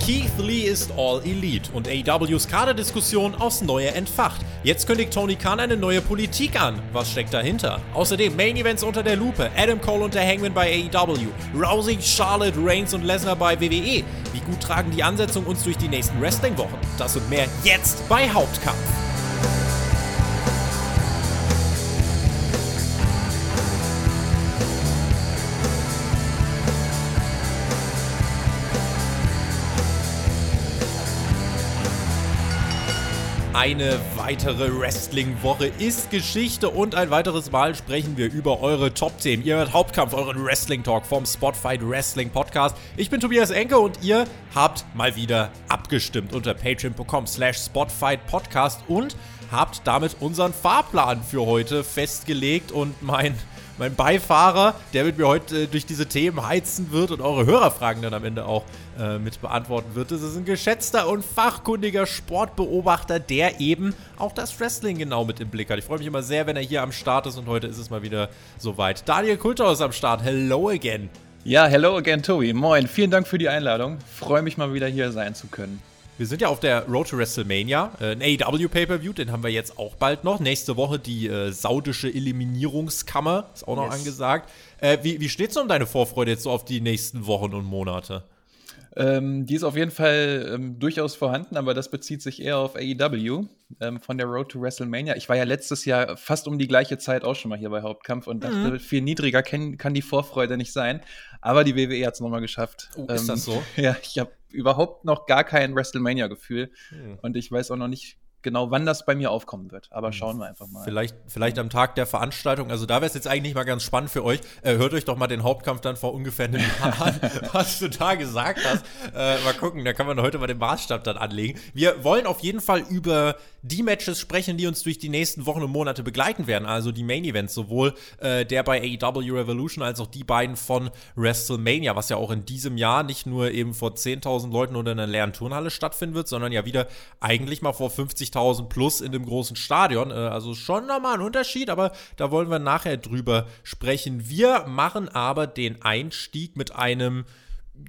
Keith Lee ist All Elite und AEWs Kaderdiskussion aufs Neue entfacht. Jetzt kündigt Tony Khan eine neue Politik an. Was steckt dahinter? Außerdem Main Events unter der Lupe, Adam Cole und der Hangman bei AEW, Rousey, Charlotte, Reigns und Lesnar bei WWE. Wie gut tragen die Ansetzungen uns durch die nächsten Wrestling-Wochen? Das und mehr jetzt bei Hauptkampf. Eine weitere Wrestling-Woche ist Geschichte und ein weiteres Mal sprechen wir über eure Top-Themen. Ihr hört Hauptkampf, euren Wrestling-Talk vom Spotfight Wrestling Podcast. Ich bin Tobias Enke und ihr habt mal wieder abgestimmt unter patreon.com slash Spotfight Podcast und habt damit unseren Fahrplan für heute festgelegt und mein mein Beifahrer, der mit mir heute äh, durch diese Themen heizen wird und eure Hörerfragen dann am Ende auch äh, mit beantworten wird. Das ist ein geschätzter und fachkundiger Sportbeobachter, der eben auch das Wrestling genau mit im Blick hat. Ich freue mich immer sehr, wenn er hier am Start ist und heute ist es mal wieder soweit. Daniel Kulthaus ist am Start. Hello again. Ja, hello again, Tobi. Moin. Vielen Dank für die Einladung. Freue mich mal wieder hier sein zu können. Wir sind ja auf der Road to WrestleMania, äh, ein AEW Pay-Per-View, den haben wir jetzt auch bald noch. Nächste Woche die äh, saudische Eliminierungskammer, ist auch noch yes. angesagt. Äh, wie wie steht es um deine Vorfreude jetzt so auf die nächsten Wochen und Monate? Ähm, die ist auf jeden Fall ähm, durchaus vorhanden, aber das bezieht sich eher auf AEW ähm, von der Road to WrestleMania. Ich war ja letztes Jahr fast um die gleiche Zeit auch schon mal hier bei Hauptkampf und dachte, mhm. viel niedriger kann, kann, die Vorfreude nicht sein. Aber die WWE hat es nochmal geschafft. Oh, ist das so? Ja, ich habe überhaupt noch gar kein WrestleMania-Gefühl mhm. und ich weiß auch noch nicht genau, wann das bei mir aufkommen wird. Aber hm. schauen wir einfach mal. Vielleicht, vielleicht am Tag der Veranstaltung. Also da wäre es jetzt eigentlich mal ganz spannend für euch. Äh, hört euch doch mal den Hauptkampf dann vor ungefähr einem Jahr an, was du da gesagt hast. Äh, mal gucken, da kann man heute mal den Maßstab dann anlegen. Wir wollen auf jeden Fall über die Matches sprechen, die uns durch die nächsten Wochen und Monate begleiten werden. Also die Main Events, sowohl äh, der bei AEW Revolution als auch die beiden von WrestleMania, was ja auch in diesem Jahr nicht nur eben vor 10.000 Leuten oder in einer leeren Turnhalle stattfinden wird, sondern ja wieder eigentlich mal vor 50.000 plus in dem großen Stadion. Äh, also schon nochmal ein Unterschied, aber da wollen wir nachher drüber sprechen. Wir machen aber den Einstieg mit einem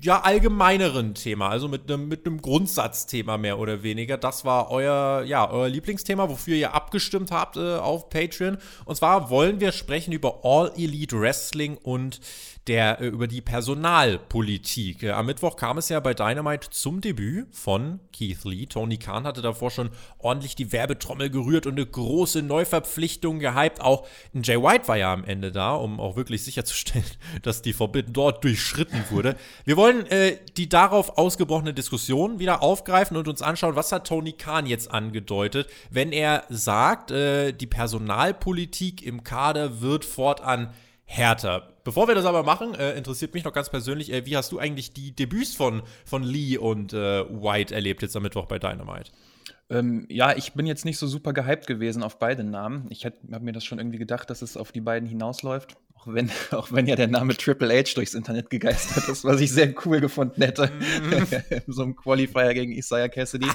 ja, allgemeineren Thema, also mit einem mit Grundsatzthema mehr oder weniger. Das war euer, ja, euer Lieblingsthema, wofür ihr abgestimmt habt äh, auf Patreon. Und zwar wollen wir sprechen über All Elite Wrestling und der äh, über die Personalpolitik. Äh, am Mittwoch kam es ja bei Dynamite zum Debüt von Keith Lee. Tony Khan hatte davor schon ordentlich die Werbetrommel gerührt und eine große Neuverpflichtung gehypt. Auch Jay White war ja am Ende da, um auch wirklich sicherzustellen, dass die Forbidden dort durchschritten wurde. Wir wollen äh, die darauf ausgebrochene Diskussion wieder aufgreifen und uns anschauen, was hat Tony Khan jetzt angedeutet, wenn er sagt, äh, die Personalpolitik im Kader wird fortan härter. Bevor wir das aber machen, äh, interessiert mich noch ganz persönlich, äh, wie hast du eigentlich die Debüts von, von Lee und äh, White erlebt jetzt am Mittwoch bei Dynamite? Ähm, ja, ich bin jetzt nicht so super gehypt gewesen auf beide Namen. Ich habe mir das schon irgendwie gedacht, dass es auf die beiden hinausläuft. Auch wenn, auch wenn ja der Name Triple H durchs Internet gegeistert ist, was ich sehr cool gefunden hätte. Mhm. so ein Qualifier gegen Isaiah Cassidy.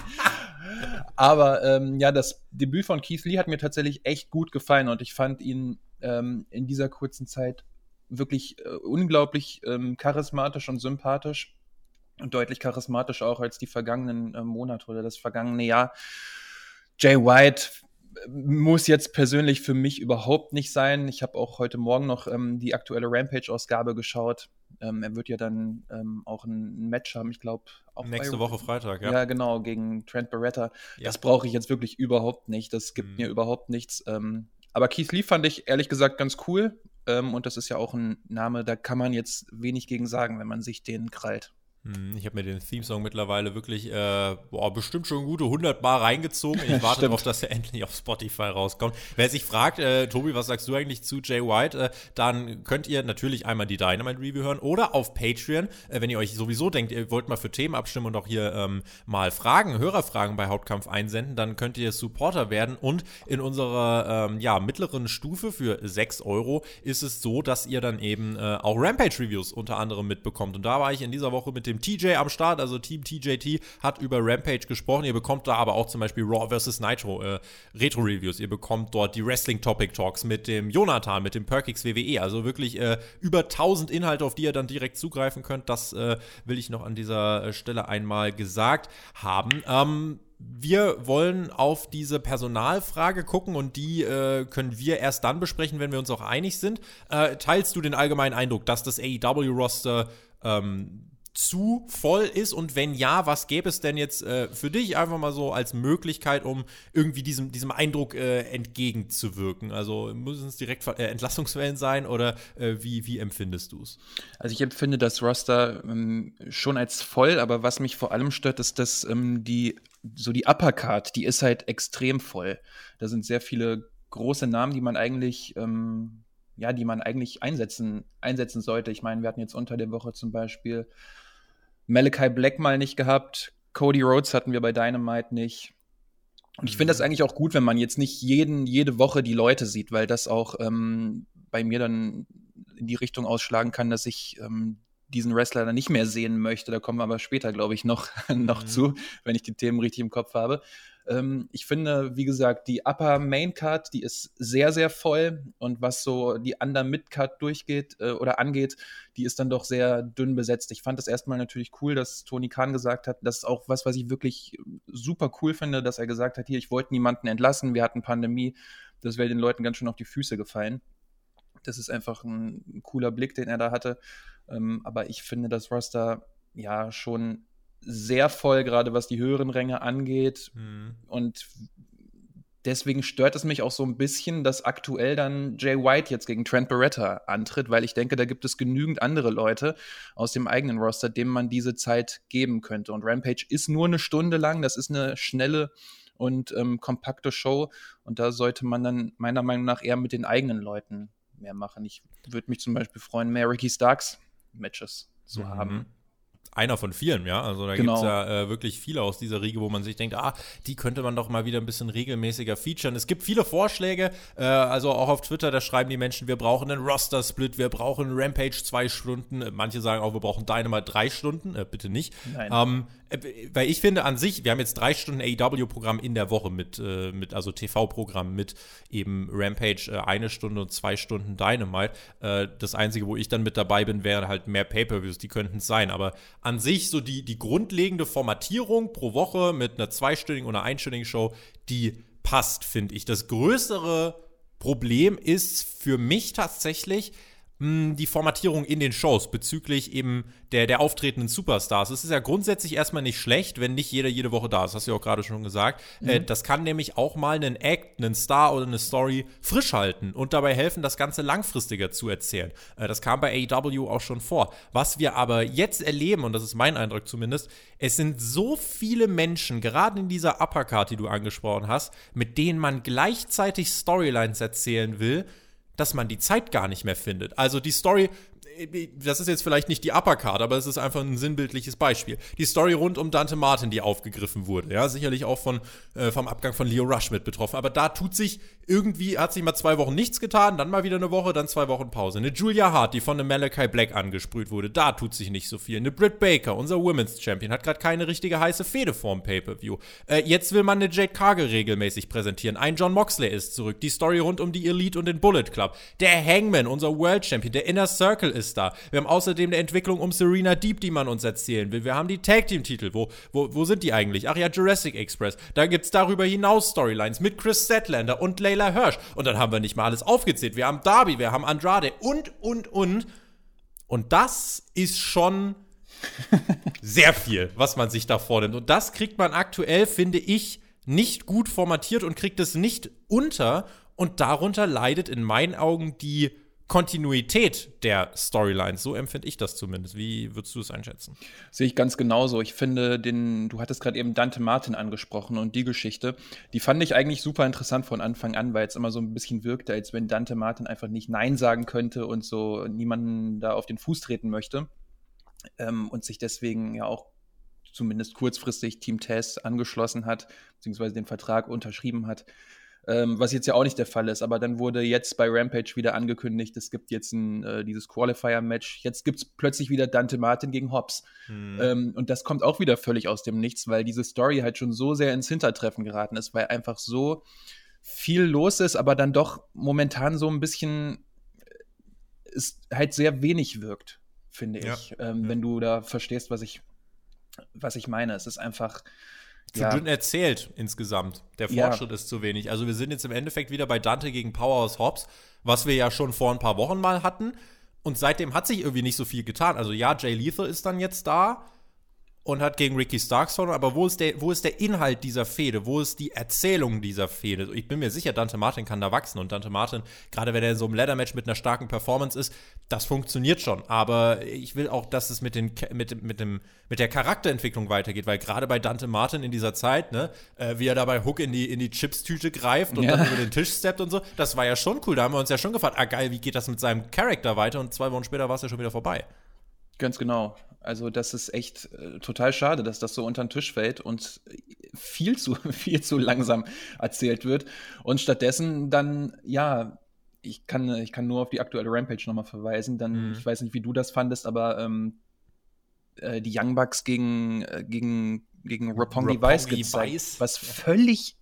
Aber ähm, ja, das Debüt von Keith Lee hat mir tatsächlich echt gut gefallen und ich fand ihn ähm, in dieser kurzen Zeit wirklich äh, unglaublich ähm, charismatisch und sympathisch und deutlich charismatisch auch als die vergangenen äh, Monate oder das vergangene Jahr. Jay White muss jetzt persönlich für mich überhaupt nicht sein. Ich habe auch heute Morgen noch ähm, die aktuelle Rampage-Ausgabe geschaut. Ähm, er wird ja dann ähm, auch ein Match haben, ich glaube. Nächste Woche Freitag, ja. Ja, genau, gegen Trent Beretta. Ja. Das brauche ich jetzt wirklich überhaupt nicht. Das gibt mhm. mir überhaupt nichts. Ähm, aber Keith Lee fand ich ehrlich gesagt ganz cool. Ähm, und das ist ja auch ein Name, da kann man jetzt wenig gegen sagen, wenn man sich den krallt. Hm, ich habe mir den Theme-Song mittlerweile wirklich, äh, boah, bestimmt schon gute 100 Mal reingezogen. Ich warte darauf, dass er endlich auf Spotify rauskommt. Wer sich fragt, äh, Tobi, was sagst du eigentlich zu Jay White, äh, dann könnt ihr natürlich einmal die Dynamite-Review hören oder auf Patreon, äh, wenn ihr euch sowieso denkt, ihr wollt mal für Themen abstimmen und auch hier ähm, mal Fragen, Hörerfragen bei Hauptkampf einsenden, dann könnt ihr Supporter werden und in unserer ähm, ja, mittleren Stufe für 6 Euro ist es so, dass ihr dann eben äh, auch Rampage-Reviews unter anderem mitbekommt. Und da war ich in dieser Woche mit dem dem TJ am Start, also Team TJT hat über Rampage gesprochen. Ihr bekommt da aber auch zum Beispiel Raw vs. Nitro äh, Retro-Reviews. Ihr bekommt dort die Wrestling-Topic-Talks mit dem Jonathan, mit dem Perkix WWE. Also wirklich äh, über 1000 Inhalte, auf die ihr dann direkt zugreifen könnt. Das äh, will ich noch an dieser äh, Stelle einmal gesagt haben. Ähm, wir wollen auf diese Personalfrage gucken und die äh, können wir erst dann besprechen, wenn wir uns auch einig sind. Äh, teilst du den allgemeinen Eindruck, dass das AEW-Roster ähm, zu voll ist und wenn ja, was gäbe es denn jetzt äh, für dich einfach mal so als Möglichkeit, um irgendwie diesem, diesem Eindruck äh, entgegenzuwirken? Also müssen es direkt äh, Entlassungswellen sein oder äh, wie, wie empfindest du es? Also ich empfinde das Roster ähm, schon als voll, aber was mich vor allem stört, ist, dass ähm, die so die Uppercard, die ist halt extrem voll. Da sind sehr viele große Namen, die man eigentlich ähm, ja, die man eigentlich einsetzen, einsetzen sollte. Ich meine, wir hatten jetzt unter der Woche zum Beispiel Malachi Black mal nicht gehabt. Cody Rhodes hatten wir bei Dynamite nicht. Und ich finde das mhm. eigentlich auch gut, wenn man jetzt nicht jeden, jede Woche die Leute sieht, weil das auch ähm, bei mir dann in die Richtung ausschlagen kann, dass ich ähm, diesen Wrestler dann nicht mehr sehen möchte. Da kommen wir aber später, glaube ich, noch, noch mhm. zu, wenn ich die Themen richtig im Kopf habe. Ähm, ich finde, wie gesagt, die Upper Main Card, die ist sehr, sehr voll. Und was so die Under Mid Card durchgeht äh, oder angeht, die ist dann doch sehr dünn besetzt. Ich fand es erstmal natürlich cool, dass Tony Khan gesagt hat, das ist auch was, was ich wirklich super cool finde, dass er gesagt hat, hier, ich wollte niemanden entlassen, wir hatten Pandemie, das wäre den Leuten ganz schön auf die Füße gefallen. Das ist einfach ein, ein cooler Blick, den er da hatte. Ähm, aber ich finde das Roster ja schon sehr voll, gerade was die höheren Ränge angeht. Mhm. Und deswegen stört es mich auch so ein bisschen, dass aktuell dann Jay White jetzt gegen Trent Beretta antritt, weil ich denke, da gibt es genügend andere Leute aus dem eigenen Roster, denen man diese Zeit geben könnte. Und Rampage ist nur eine Stunde lang, das ist eine schnelle und ähm, kompakte Show. Und da sollte man dann meiner Meinung nach eher mit den eigenen Leuten mehr machen. Ich würde mich zum Beispiel freuen, mehr Ricky Starks Matches zu mhm. haben einer von vielen, ja. Also da genau. gibt es ja äh, wirklich viele aus dieser Riege, wo man sich denkt, ah, die könnte man doch mal wieder ein bisschen regelmäßiger featuren. Es gibt viele Vorschläge, äh, also auch auf Twitter, da schreiben die Menschen, wir brauchen einen Roster-Split, wir brauchen Rampage zwei Stunden. Manche sagen auch, wir brauchen Dynamite drei Stunden, äh, bitte nicht. Nein. Ähm, äh, weil ich finde an sich, wir haben jetzt drei Stunden AEW-Programm in der Woche mit, äh, mit also TV-Programm mit eben Rampage äh, eine Stunde und zwei Stunden Dynamite. Äh, das Einzige, wo ich dann mit dabei bin, wären halt mehr Pay-Per-Views, die könnten es sein. Aber an sich so die, die grundlegende Formatierung pro Woche mit einer zweistündigen oder einstündigen Show, die passt, finde ich. Das größere Problem ist für mich tatsächlich, die Formatierung in den Shows bezüglich eben der, der auftretenden Superstars. Es ist ja grundsätzlich erstmal nicht schlecht, wenn nicht jeder jede Woche da ist. Hast du ja auch gerade schon gesagt. Mhm. Äh, das kann nämlich auch mal einen Act, einen Star oder eine Story frisch halten und dabei helfen, das Ganze langfristiger zu erzählen. Äh, das kam bei AEW auch schon vor. Was wir aber jetzt erleben, und das ist mein Eindruck zumindest, es sind so viele Menschen, gerade in dieser Uppercard, die du angesprochen hast, mit denen man gleichzeitig Storylines erzählen will, dass man die Zeit gar nicht mehr findet. Also die Story das ist jetzt vielleicht nicht die Uppercard, aber es ist einfach ein sinnbildliches Beispiel. Die Story rund um Dante Martin, die aufgegriffen wurde, ja, sicherlich auch von, äh, vom Abgang von Leo Rush mit betroffen. Aber da tut sich irgendwie, hat sich mal zwei Wochen nichts getan, dann mal wieder eine Woche, dann zwei Wochen Pause. Eine Julia Hart, die von einem Malachi Black angesprüht wurde, da tut sich nicht so viel. Eine Britt Baker, unser Women's Champion, hat gerade keine richtige heiße Fehde vorm Pay-Per-View. Äh, jetzt will man eine Jade Cargill regelmäßig präsentieren. Ein John Moxley ist zurück. Die Story rund um die Elite und den Bullet Club. Der Hangman, unser World Champion, der Inner Circle ist ist da. Wir haben außerdem eine Entwicklung um Serena Deep, die man uns erzählen will. Wir haben die Tag Team Titel. Wo, wo, wo sind die eigentlich? Ach ja, Jurassic Express. Da gibt es darüber hinaus Storylines mit Chris Statlander und Layla Hirsch. Und dann haben wir nicht mal alles aufgezählt. Wir haben Darby, wir haben Andrade und, und, und. Und das ist schon sehr viel, was man sich da vornimmt. Und das kriegt man aktuell, finde ich, nicht gut formatiert und kriegt es nicht unter. Und darunter leidet in meinen Augen die Kontinuität der Storylines. So empfinde ich das zumindest. Wie würdest du es einschätzen? Sehe ich ganz genauso. Ich finde, den, du hattest gerade eben Dante Martin angesprochen und die Geschichte, die fand ich eigentlich super interessant von Anfang an, weil es immer so ein bisschen wirkte, als wenn Dante Martin einfach nicht Nein sagen könnte und so niemanden da auf den Fuß treten möchte. Ähm, und sich deswegen ja auch zumindest kurzfristig Team Tess angeschlossen hat, beziehungsweise den Vertrag unterschrieben hat. Ähm, was jetzt ja auch nicht der Fall ist. Aber dann wurde jetzt bei Rampage wieder angekündigt, es gibt jetzt ein, äh, dieses Qualifier-Match. Jetzt gibt es plötzlich wieder Dante Martin gegen Hobbs. Hm. Ähm, und das kommt auch wieder völlig aus dem Nichts, weil diese Story halt schon so sehr ins Hintertreffen geraten ist, weil einfach so viel los ist, aber dann doch momentan so ein bisschen äh, es halt sehr wenig wirkt, finde ja. ich. Ähm, ja. Wenn du da verstehst, was ich, was ich meine. Es ist einfach zu ja. dünn erzählt insgesamt. Der Fortschritt ja. ist zu wenig. Also wir sind jetzt im Endeffekt wieder bei Dante gegen Powerhouse Hobbs, was wir ja schon vor ein paar Wochen mal hatten. Und seitdem hat sich irgendwie nicht so viel getan. Also ja, Jay Lethal ist dann jetzt da und hat gegen Ricky Starks verloren. Aber wo ist, der, wo ist der Inhalt dieser Fehde? Wo ist die Erzählung dieser Fehde? Ich bin mir sicher, Dante Martin kann da wachsen. Und Dante Martin, gerade wenn er in so einem Leather-Match mit einer starken Performance ist, das funktioniert schon. Aber ich will auch, dass es mit, den, mit, mit, dem, mit der Charakterentwicklung weitergeht. Weil gerade bei Dante Martin in dieser Zeit, ne, äh, wie er dabei Hook in die, in die Chips-Tüte greift und ja. dann über den Tisch steppt und so, das war ja schon cool. Da haben wir uns ja schon gefragt, ah geil, wie geht das mit seinem Charakter weiter? Und zwei Wochen später war es ja schon wieder vorbei. Ganz genau. Also das ist echt äh, total schade, dass das so unter den Tisch fällt und viel zu, viel zu langsam erzählt wird. Und stattdessen dann, ja, ich kann, ich kann nur auf die aktuelle Rampage nochmal verweisen. Dann, mhm. ich weiß nicht, wie du das fandest, aber ähm, äh, die Young Bucks gegen, äh, gegen, gegen Rapongi Weiß gezeigt, was völlig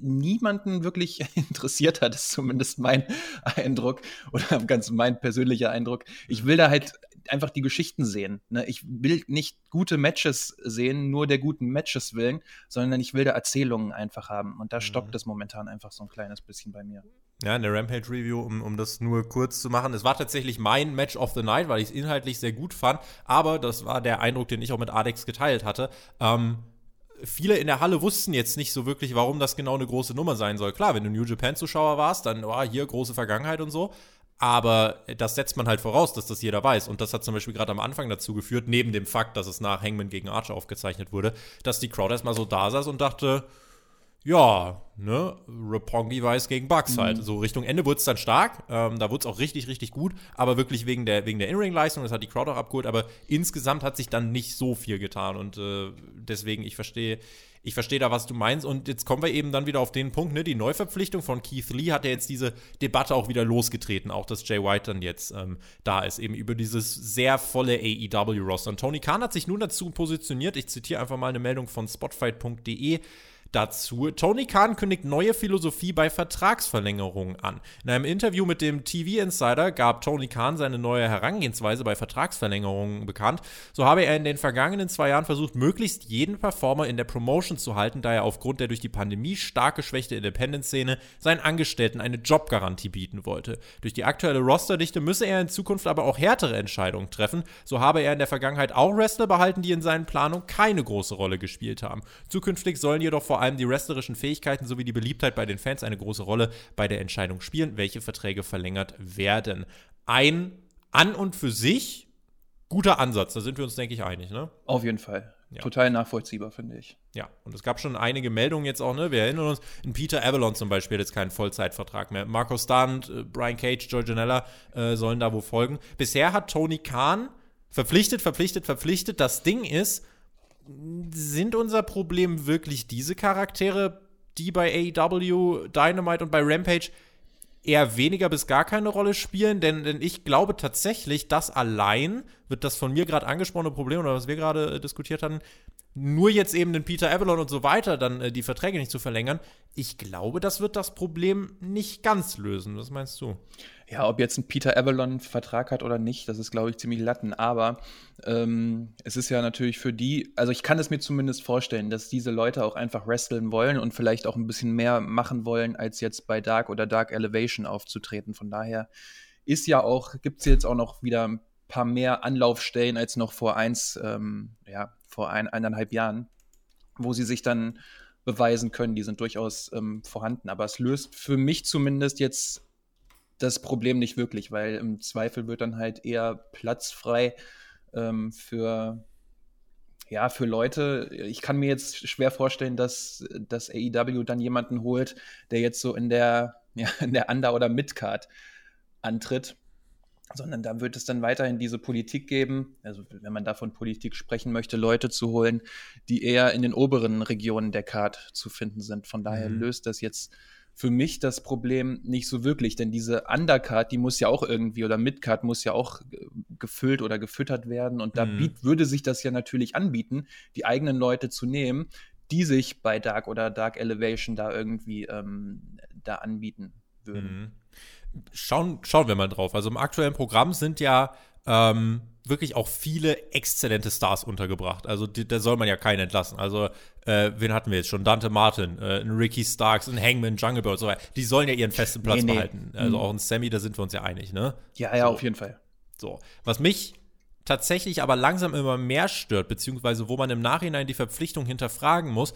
niemanden wirklich interessiert hat, ist zumindest mein Eindruck oder ganz mein persönlicher Eindruck. Ich will da halt einfach die Geschichten sehen. Ne? Ich will nicht gute Matches sehen, nur der guten Matches willen, sondern ich will da Erzählungen einfach haben. Und da stockt mhm. es momentan einfach so ein kleines bisschen bei mir. Ja, in der Rampage-Review, um, um das nur kurz zu machen. Es war tatsächlich mein Match of the Night, weil ich es inhaltlich sehr gut fand. Aber das war der Eindruck, den ich auch mit Adex geteilt hatte. Ähm, viele in der Halle wussten jetzt nicht so wirklich, warum das genau eine große Nummer sein soll. Klar, wenn du New Japan-Zuschauer warst, dann, oh, hier große Vergangenheit und so. Aber das setzt man halt voraus, dass das jeder weiß. Und das hat zum Beispiel gerade am Anfang dazu geführt, neben dem Fakt, dass es nach Hangman gegen Archer aufgezeichnet wurde, dass die Crowd erstmal so da saß und dachte, ja, ne, Rapongi weiß gegen Bucks halt. Mhm. So Richtung Ende wurde es dann stark. Ähm, da wurde es auch richtig, richtig gut. Aber wirklich wegen der, wegen der In-Ring-Leistung, das hat die Crowd auch abgeholt. Aber insgesamt hat sich dann nicht so viel getan. Und äh, deswegen, ich verstehe, ich verstehe da, was du meinst. Und jetzt kommen wir eben dann wieder auf den Punkt, ne? Die Neuverpflichtung von Keith Lee hat ja jetzt diese Debatte auch wieder losgetreten, auch dass Jay White dann jetzt ähm, da ist, eben über dieses sehr volle AEW-Roster. Und Tony Khan hat sich nun dazu positioniert. Ich zitiere einfach mal eine Meldung von spotfight.de dazu. Tony Khan kündigt neue Philosophie bei Vertragsverlängerungen an. In einem Interview mit dem TV Insider gab Tony Khan seine neue Herangehensweise bei Vertragsverlängerungen bekannt. So habe er in den vergangenen zwei Jahren versucht, möglichst jeden Performer in der Promotion zu halten, da er aufgrund der durch die Pandemie stark geschwächte Independent-Szene seinen Angestellten eine Jobgarantie bieten wollte. Durch die aktuelle Rosterdichte müsse er in Zukunft aber auch härtere Entscheidungen treffen. So habe er in der Vergangenheit auch Wrestler behalten, die in seinen Planungen keine große Rolle gespielt haben. Zukünftig sollen jedoch vor allem die wrestlerischen Fähigkeiten sowie die Beliebtheit bei den Fans eine große Rolle bei der Entscheidung spielen, welche Verträge verlängert werden. Ein an und für sich guter Ansatz, da sind wir uns, denke ich, einig, ne? Auf jeden Fall. Ja. Total nachvollziehbar, finde ich. Ja, und es gab schon einige Meldungen jetzt auch, ne? Wir erinnern uns, ein Peter Avalon zum Beispiel hat jetzt keinen Vollzeitvertrag mehr. Marco Stunt, äh, Brian Cage, Joe Janella äh, sollen da wo folgen. Bisher hat Tony Khan verpflichtet, verpflichtet, verpflichtet. Das Ding ist, sind unser Problem wirklich diese Charaktere, die bei AEW, Dynamite und bei Rampage eher weniger bis gar keine Rolle spielen? Denn, denn ich glaube tatsächlich, dass allein wird das von mir gerade angesprochene Problem oder was wir gerade äh, diskutiert hatten, nur jetzt eben den Peter Avalon und so weiter dann äh, die Verträge nicht zu verlängern. Ich glaube, das wird das Problem nicht ganz lösen. Was meinst du? Ja, ob jetzt ein Peter Avalon Vertrag hat oder nicht, das ist, glaube ich, ziemlich latten. Aber ähm, es ist ja natürlich für die, also ich kann es mir zumindest vorstellen, dass diese Leute auch einfach wresteln wollen und vielleicht auch ein bisschen mehr machen wollen, als jetzt bei Dark oder Dark Elevation aufzutreten. Von daher ist ja auch, gibt es jetzt auch noch wieder ein paar mehr Anlaufstellen als noch vor eins, ähm, ja, vor ein, eineinhalb Jahren, wo sie sich dann beweisen können. Die sind durchaus ähm, vorhanden. Aber es löst für mich zumindest jetzt das Problem nicht wirklich, weil im Zweifel wird dann halt eher Platz frei ähm, für ja, für Leute, ich kann mir jetzt schwer vorstellen, dass das AEW dann jemanden holt, der jetzt so in der, ja, in der Under- oder Midcard antritt, sondern da wird es dann weiterhin diese Politik geben, also wenn man davon Politik sprechen möchte, Leute zu holen, die eher in den oberen Regionen der Card zu finden sind. Von daher mhm. löst das jetzt für mich das Problem nicht so wirklich, denn diese Undercard, die muss ja auch irgendwie oder Midcard muss ja auch gefüllt oder gefüttert werden und da mhm. würde sich das ja natürlich anbieten, die eigenen Leute zu nehmen, die sich bei Dark oder Dark Elevation da irgendwie ähm, da anbieten würden. Mhm. Schauen, schauen wir mal drauf. Also im aktuellen Programm sind ja ähm, wirklich auch viele exzellente Stars untergebracht. Also die, da soll man ja keinen entlassen. Also äh, wen hatten wir jetzt schon? Dante Martin, äh, ein Ricky Starks, ein Hangman, Jungle Bird und so weiter. Die sollen ja ihren festen Platz nee, nee. behalten. Also mhm. auch ein Sammy, da sind wir uns ja einig, ne? Ja, ja, so. auf jeden Fall. So. Was mich tatsächlich aber langsam immer mehr stört, beziehungsweise wo man im Nachhinein die Verpflichtung hinterfragen muss,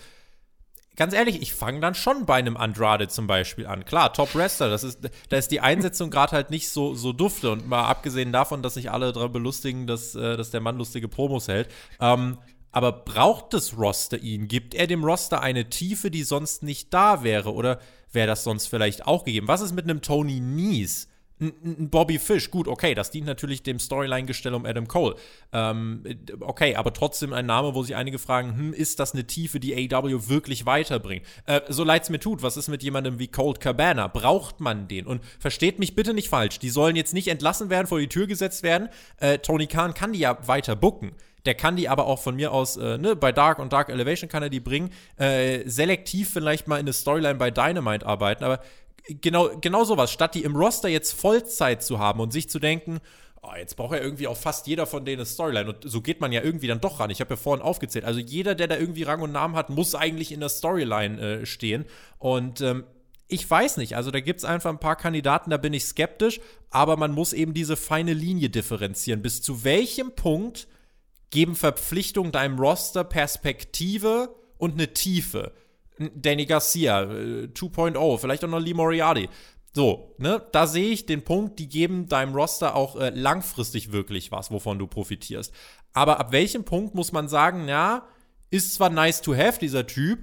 ganz ehrlich, ich fange dann schon bei einem Andrade zum Beispiel an. Klar, Top Wrestler, das ist, da ist die Einsetzung gerade halt nicht so, so dufte. Und mal abgesehen davon, dass sich alle daran belustigen, dass, äh, dass der Mann lustige Promos hält. Ähm, aber braucht das Roster ihn? Gibt er dem Roster eine Tiefe, die sonst nicht da wäre? Oder wäre das sonst vielleicht auch gegeben? Was ist mit einem Tony Nies? Ein Bobby Fish, gut, okay, das dient natürlich dem Storyline-Gestell um Adam Cole. Ähm, okay, aber trotzdem ein Name, wo sich einige fragen, hm, ist das eine Tiefe, die AEW wirklich weiterbringt? Äh, so leid's mir tut, was ist mit jemandem wie Cold Cabana? Braucht man den? Und versteht mich bitte nicht falsch, die sollen jetzt nicht entlassen werden, vor die Tür gesetzt werden. Äh, Tony Khan kann die ja weiter bucken. Der kann die aber auch von mir aus, äh, ne, bei Dark und Dark Elevation kann er die bringen. Äh, selektiv vielleicht mal in eine Storyline bei Dynamite arbeiten, aber genau, genau sowas. Statt die im Roster jetzt Vollzeit zu haben und sich zu denken, oh, jetzt braucht ja irgendwie auch fast jeder von denen eine Storyline. Und so geht man ja irgendwie dann doch ran. Ich habe ja vorhin aufgezählt. Also jeder, der da irgendwie Rang und Namen hat, muss eigentlich in der Storyline äh, stehen. Und ähm, ich weiß nicht. Also da gibt es einfach ein paar Kandidaten, da bin ich skeptisch. Aber man muss eben diese feine Linie differenzieren. Bis zu welchem Punkt geben Verpflichtungen deinem Roster Perspektive und eine Tiefe? Danny Garcia, 2.0, äh, vielleicht auch noch Lee Moriarty. So, ne, da sehe ich den Punkt, die geben deinem Roster auch äh, langfristig wirklich was, wovon du profitierst. Aber ab welchem Punkt muss man sagen, ja, ist zwar nice to have, dieser Typ,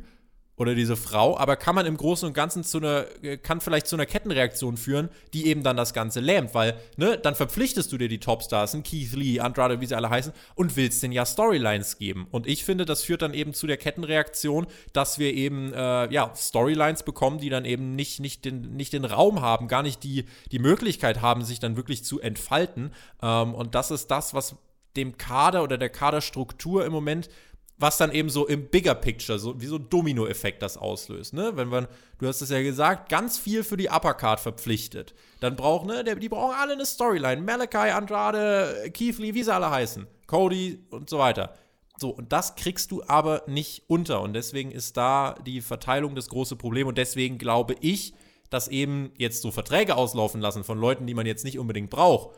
oder diese Frau, aber kann man im Großen und Ganzen zu einer, kann vielleicht zu einer Kettenreaktion führen, die eben dann das Ganze lähmt, weil, ne, dann verpflichtest du dir die Topstars, Keith Lee, Andrade, wie sie alle heißen, und willst denen ja Storylines geben. Und ich finde, das führt dann eben zu der Kettenreaktion, dass wir eben, äh, ja, Storylines bekommen, die dann eben nicht, nicht, den, nicht den Raum haben, gar nicht die, die Möglichkeit haben, sich dann wirklich zu entfalten. Ähm, und das ist das, was dem Kader oder der Kaderstruktur im Moment was dann eben so im Bigger Picture, so wie so ein Domino-Effekt das auslöst. Ne? Wenn man, du hast es ja gesagt, ganz viel für die Uppercard verpflichtet, dann brauchen, ne, die brauchen alle eine Storyline. Malachi, Andrade, Keith Lee, wie sie alle heißen, Cody und so weiter. So, und das kriegst du aber nicht unter. Und deswegen ist da die Verteilung das große Problem. Und deswegen glaube ich, dass eben jetzt so Verträge auslaufen lassen von Leuten, die man jetzt nicht unbedingt braucht,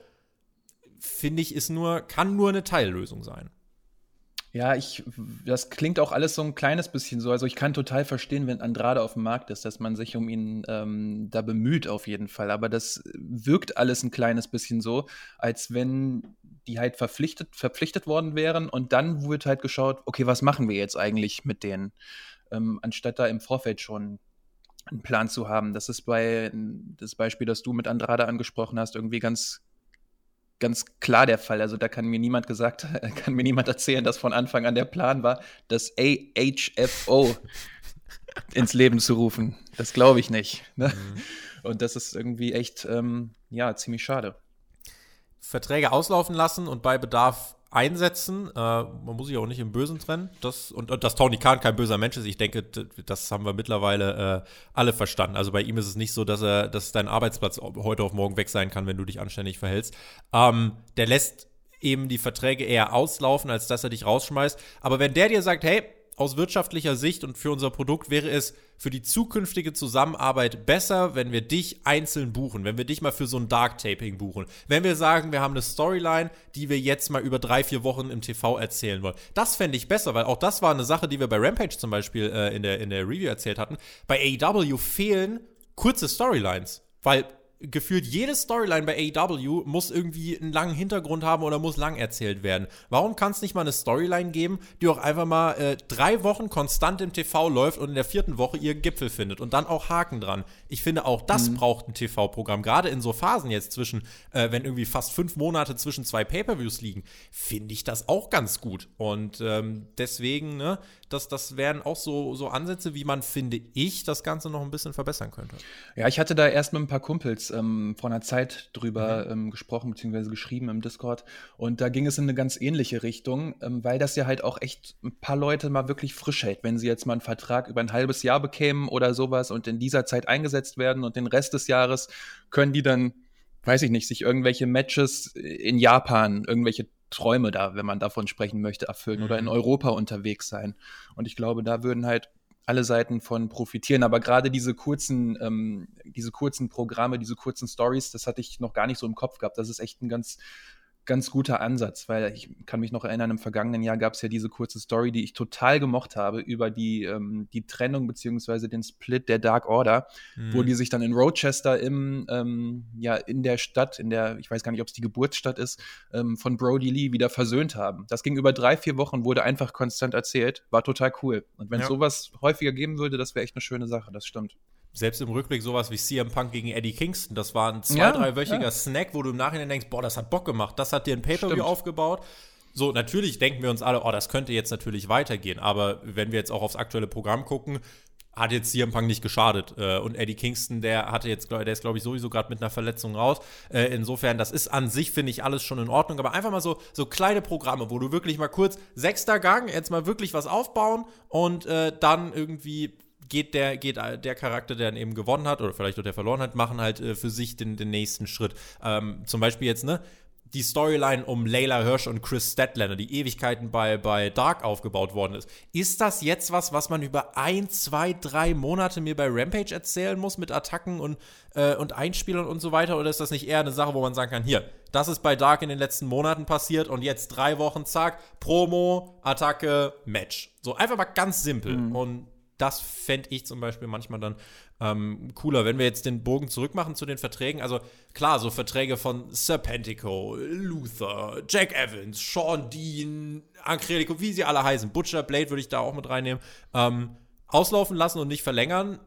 finde ich, ist nur, kann nur eine Teillösung sein. Ja, ich, das klingt auch alles so ein kleines bisschen so. Also ich kann total verstehen, wenn Andrade auf dem Markt ist, dass man sich um ihn ähm, da bemüht auf jeden Fall. Aber das wirkt alles ein kleines bisschen so, als wenn die halt verpflichtet, verpflichtet worden wären und dann wird halt geschaut, okay, was machen wir jetzt eigentlich mit denen, ähm, anstatt da im Vorfeld schon einen Plan zu haben. Das ist bei das Beispiel, das du mit Andrade angesprochen hast, irgendwie ganz ganz klar der Fall. Also da kann mir niemand gesagt, kann mir niemand erzählen, dass von Anfang an der Plan war, das AHFO ins Leben zu rufen. Das glaube ich nicht. Ne? Mhm. Und das ist irgendwie echt, ähm, ja, ziemlich schade. Verträge auslaufen lassen und bei Bedarf einsetzen. Äh, man muss sich auch nicht im Bösen trennen. Das, und, und dass Tony Khan kein böser Mensch ist, ich denke, das haben wir mittlerweile äh, alle verstanden. Also bei ihm ist es nicht so, dass er, dass dein Arbeitsplatz heute auf morgen weg sein kann, wenn du dich anständig verhältst. Ähm, der lässt eben die Verträge eher auslaufen, als dass er dich rausschmeißt. Aber wenn der dir sagt, hey, aus wirtschaftlicher Sicht und für unser Produkt wäre es für die zukünftige Zusammenarbeit besser, wenn wir dich einzeln buchen, wenn wir dich mal für so ein Dark Taping buchen. Wenn wir sagen, wir haben eine Storyline, die wir jetzt mal über drei, vier Wochen im TV erzählen wollen. Das fände ich besser, weil auch das war eine Sache, die wir bei Rampage zum Beispiel äh, in, der, in der Review erzählt hatten. Bei AEW fehlen kurze Storylines, weil gefühlt jede Storyline bei AEW muss irgendwie einen langen Hintergrund haben oder muss lang erzählt werden. Warum kann es nicht mal eine Storyline geben, die auch einfach mal äh, drei Wochen konstant im TV läuft und in der vierten Woche ihren Gipfel findet und dann auch Haken dran? Ich finde, auch das mhm. braucht ein TV-Programm. Gerade in so Phasen jetzt zwischen, äh, wenn irgendwie fast fünf Monate zwischen zwei Pay-Per-Views liegen, finde ich das auch ganz gut. Und ähm, deswegen, ne, das, das wären auch so, so Ansätze, wie man, finde ich, das Ganze noch ein bisschen verbessern könnte. Ja, ich hatte da erst mit ein paar Kumpels ähm, vor einer Zeit drüber mhm. ähm, gesprochen, beziehungsweise geschrieben im Discord. Und da ging es in eine ganz ähnliche Richtung, ähm, weil das ja halt auch echt ein paar Leute mal wirklich frisch hält, wenn sie jetzt mal einen Vertrag über ein halbes Jahr bekämen oder sowas und in dieser Zeit eingesetzt werden und den Rest des Jahres können die dann weiß ich nicht, sich irgendwelche Matches in Japan, irgendwelche Träume da, wenn man davon sprechen möchte, erfüllen mhm. oder in mhm. Europa unterwegs sein. Und ich glaube, da würden halt alle Seiten von profitieren. Aber gerade diese kurzen, ähm, diese kurzen Programme, diese kurzen Stories, das hatte ich noch gar nicht so im Kopf gehabt. Das ist echt ein ganz ganz guter Ansatz, weil ich kann mich noch erinnern, im vergangenen Jahr gab es ja diese kurze Story, die ich total gemocht habe, über die, ähm, die Trennung beziehungsweise den Split der Dark Order, mhm. wo die sich dann in Rochester im, ähm, ja, in der Stadt, in der, ich weiß gar nicht, ob es die Geburtsstadt ist, ähm, von Brody Lee wieder versöhnt haben. Das ging über drei, vier Wochen, wurde einfach konstant erzählt, war total cool. Und wenn es ja. sowas häufiger geben würde, das wäre echt eine schöne Sache, das stimmt selbst im Rückblick sowas wie CM Punk gegen Eddie Kingston, das war ein zwei-, ja, dreiwöchiger ja. Snack, wo du im Nachhinein denkst, boah, das hat Bock gemacht, das hat dir ein Pay-Per-View aufgebaut. So, natürlich denken wir uns alle, oh, das könnte jetzt natürlich weitergehen, aber wenn wir jetzt auch aufs aktuelle Programm gucken, hat jetzt CM Punk nicht geschadet. Äh, und Eddie Kingston, der hatte jetzt, der ist, glaube ich, sowieso gerade mit einer Verletzung raus. Äh, insofern, das ist an sich, finde ich, alles schon in Ordnung. Aber einfach mal so, so kleine Programme, wo du wirklich mal kurz sechster Gang, jetzt mal wirklich was aufbauen und äh, dann irgendwie geht der, geht der Charakter, der dann eben gewonnen hat oder vielleicht auch der verloren hat, machen halt äh, für sich den, den nächsten Schritt. Ähm, zum Beispiel jetzt, ne? Die Storyline um Layla Hirsch und Chris Statlander, die Ewigkeiten bei, bei Dark aufgebaut worden ist. Ist das jetzt was, was man über ein, zwei, drei Monate mir bei Rampage erzählen muss mit Attacken und, äh, und Einspielern und so weiter? Oder ist das nicht eher eine Sache, wo man sagen kann, hier, das ist bei Dark in den letzten Monaten passiert und jetzt drei Wochen, zack, Promo, Attacke, Match. So einfach mal ganz simpel. Mhm. Und das fände ich zum Beispiel manchmal dann ähm, cooler. Wenn wir jetzt den Bogen zurückmachen zu den Verträgen, also klar, so Verträge von Serpentico, Luther, Jack Evans, Sean Dean, Ancredico, wie sie alle heißen, Butcher, Blade würde ich da auch mit reinnehmen, ähm, auslaufen lassen und nicht verlängern.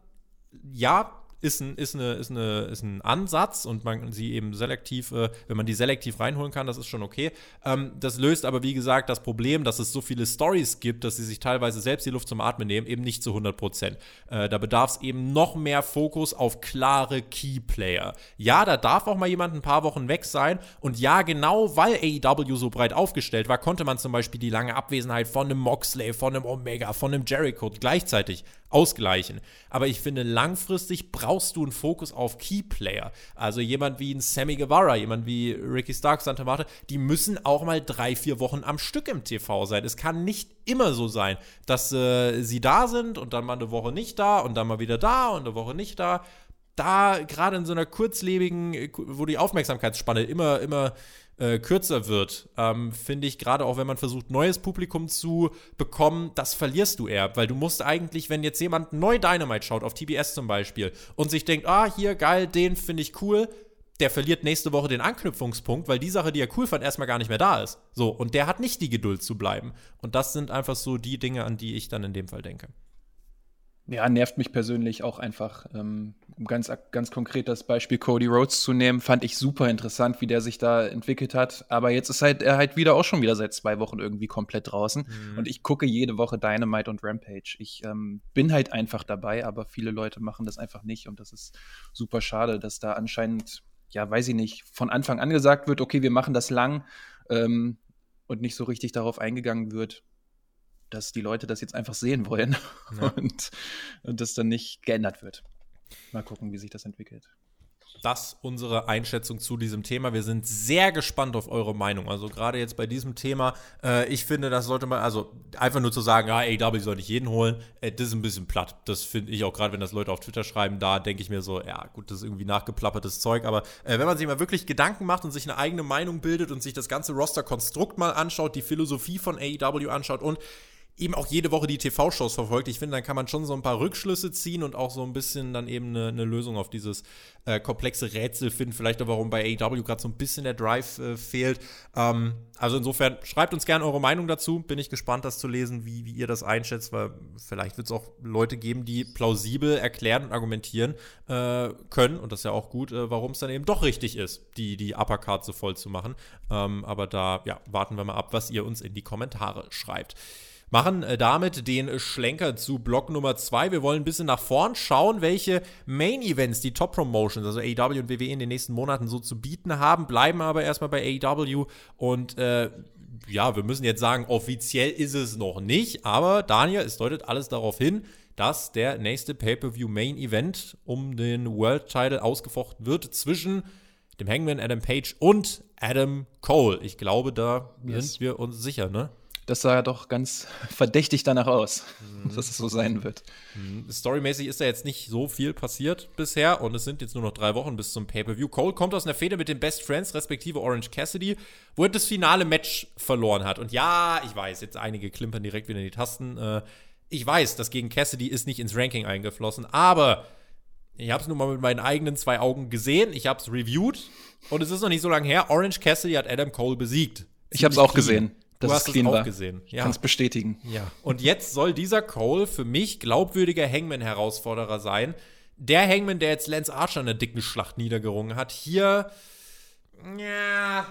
Ja, ist ein, ist, eine, ist, eine, ist ein Ansatz und man sie eben selektiv, äh, wenn man die selektiv reinholen kann, das ist schon okay. Ähm, das löst aber, wie gesagt, das Problem, dass es so viele Stories gibt, dass sie sich teilweise selbst die Luft zum Atmen nehmen, eben nicht zu 100 Prozent. Äh, da bedarf es eben noch mehr Fokus auf klare Keyplayer. Ja, da darf auch mal jemand ein paar Wochen weg sein und ja, genau weil AEW so breit aufgestellt war, konnte man zum Beispiel die lange Abwesenheit von einem Moxley, von einem Omega, von einem Jericho gleichzeitig ausgleichen. Aber ich finde, langfristig brauchst du einen Fokus auf Keyplayer. Also jemand wie ein Sammy Guevara, jemand wie Ricky Stark, Santa Marta, die müssen auch mal drei, vier Wochen am Stück im TV sein. Es kann nicht immer so sein, dass äh, sie da sind und dann mal eine Woche nicht da und dann mal wieder da und eine Woche nicht da. Da, gerade in so einer kurzlebigen, wo die Aufmerksamkeitsspanne immer, immer äh, kürzer wird, ähm, finde ich, gerade auch wenn man versucht, neues Publikum zu bekommen, das verlierst du eher, weil du musst eigentlich, wenn jetzt jemand neu Dynamite schaut, auf TBS zum Beispiel, und sich denkt, ah, hier, geil, den finde ich cool, der verliert nächste Woche den Anknüpfungspunkt, weil die Sache, die er cool fand, erstmal gar nicht mehr da ist. So, und der hat nicht die Geduld zu bleiben. Und das sind einfach so die Dinge, an die ich dann in dem Fall denke. Ja, nervt mich persönlich auch einfach. Ähm, um ganz, ganz konkret das Beispiel Cody Rhodes zu nehmen, fand ich super interessant, wie der sich da entwickelt hat. Aber jetzt ist halt, er halt wieder auch schon wieder seit zwei Wochen irgendwie komplett draußen. Mhm. Und ich gucke jede Woche Dynamite und Rampage. Ich ähm, bin halt einfach dabei, aber viele Leute machen das einfach nicht. Und das ist super schade, dass da anscheinend, ja, weiß ich nicht, von Anfang an gesagt wird, okay, wir machen das lang ähm, und nicht so richtig darauf eingegangen wird, dass die Leute das jetzt einfach sehen wollen ja. und, und das dann nicht geändert wird. Mal gucken, wie sich das entwickelt. Das unsere Einschätzung zu diesem Thema. Wir sind sehr gespannt auf eure Meinung. Also gerade jetzt bei diesem Thema, äh, ich finde, das sollte man, also einfach nur zu sagen, ja, AW soll nicht jeden holen, äh, das ist ein bisschen platt. Das finde ich auch gerade, wenn das Leute auf Twitter schreiben, da denke ich mir so, ja gut, das ist irgendwie nachgeplappertes Zeug. Aber äh, wenn man sich mal wirklich Gedanken macht und sich eine eigene Meinung bildet und sich das ganze Roster-Konstrukt mal anschaut, die Philosophie von AEW anschaut und eben auch jede Woche die TV-Shows verfolgt. Ich finde, dann kann man schon so ein paar Rückschlüsse ziehen und auch so ein bisschen dann eben eine, eine Lösung auf dieses äh, komplexe Rätsel finden. Vielleicht auch, warum bei AEW gerade so ein bisschen der Drive äh, fehlt. Ähm, also insofern, schreibt uns gerne eure Meinung dazu. Bin ich gespannt, das zu lesen, wie, wie ihr das einschätzt, weil vielleicht wird es auch Leute geben, die plausibel erklären und argumentieren äh, können. Und das ist ja auch gut, äh, warum es dann eben doch richtig ist, die, die Uppercard so voll zu machen. Ähm, aber da ja, warten wir mal ab, was ihr uns in die Kommentare schreibt. Machen äh, damit den Schlenker zu Block Nummer 2. Wir wollen ein bisschen nach vorn schauen, welche Main Events die Top Promotions, also AEW und WWE in den nächsten Monaten so zu bieten haben, bleiben aber erstmal bei AEW und äh, ja, wir müssen jetzt sagen, offiziell ist es noch nicht, aber Daniel, es deutet alles darauf hin, dass der nächste Pay-Per-View Main Event um den World Title ausgefochten wird zwischen dem Hangman Adam Page und Adam Cole. Ich glaube, da yes. sind wir uns sicher, ne? Das sah ja doch ganz verdächtig danach aus, mhm. dass es so sein wird. Mhm. Storymäßig ist da jetzt nicht so viel passiert bisher und es sind jetzt nur noch drei Wochen bis zum Pay-Per-View. Cole kommt aus einer Fehde mit den Best Friends, respektive Orange Cassidy, wo er das finale Match verloren hat. Und ja, ich weiß, jetzt einige klimpern direkt wieder in die Tasten. Äh, ich weiß, das gegen Cassidy ist nicht ins Ranking eingeflossen, aber ich habe es nun mal mit meinen eigenen zwei Augen gesehen. Ich habe es reviewed und es ist noch nicht so lange her. Orange Cassidy hat Adam Cole besiegt. Ich habe es auch gesehen. Das du hast es auch war. gesehen. Ja. Kannst bestätigen. Ja. Und jetzt soll dieser Cole für mich glaubwürdiger Hangman-Herausforderer sein. Der Hangman, der jetzt Lance Archer in der dicken Schlacht niedergerungen hat. Hier, ja,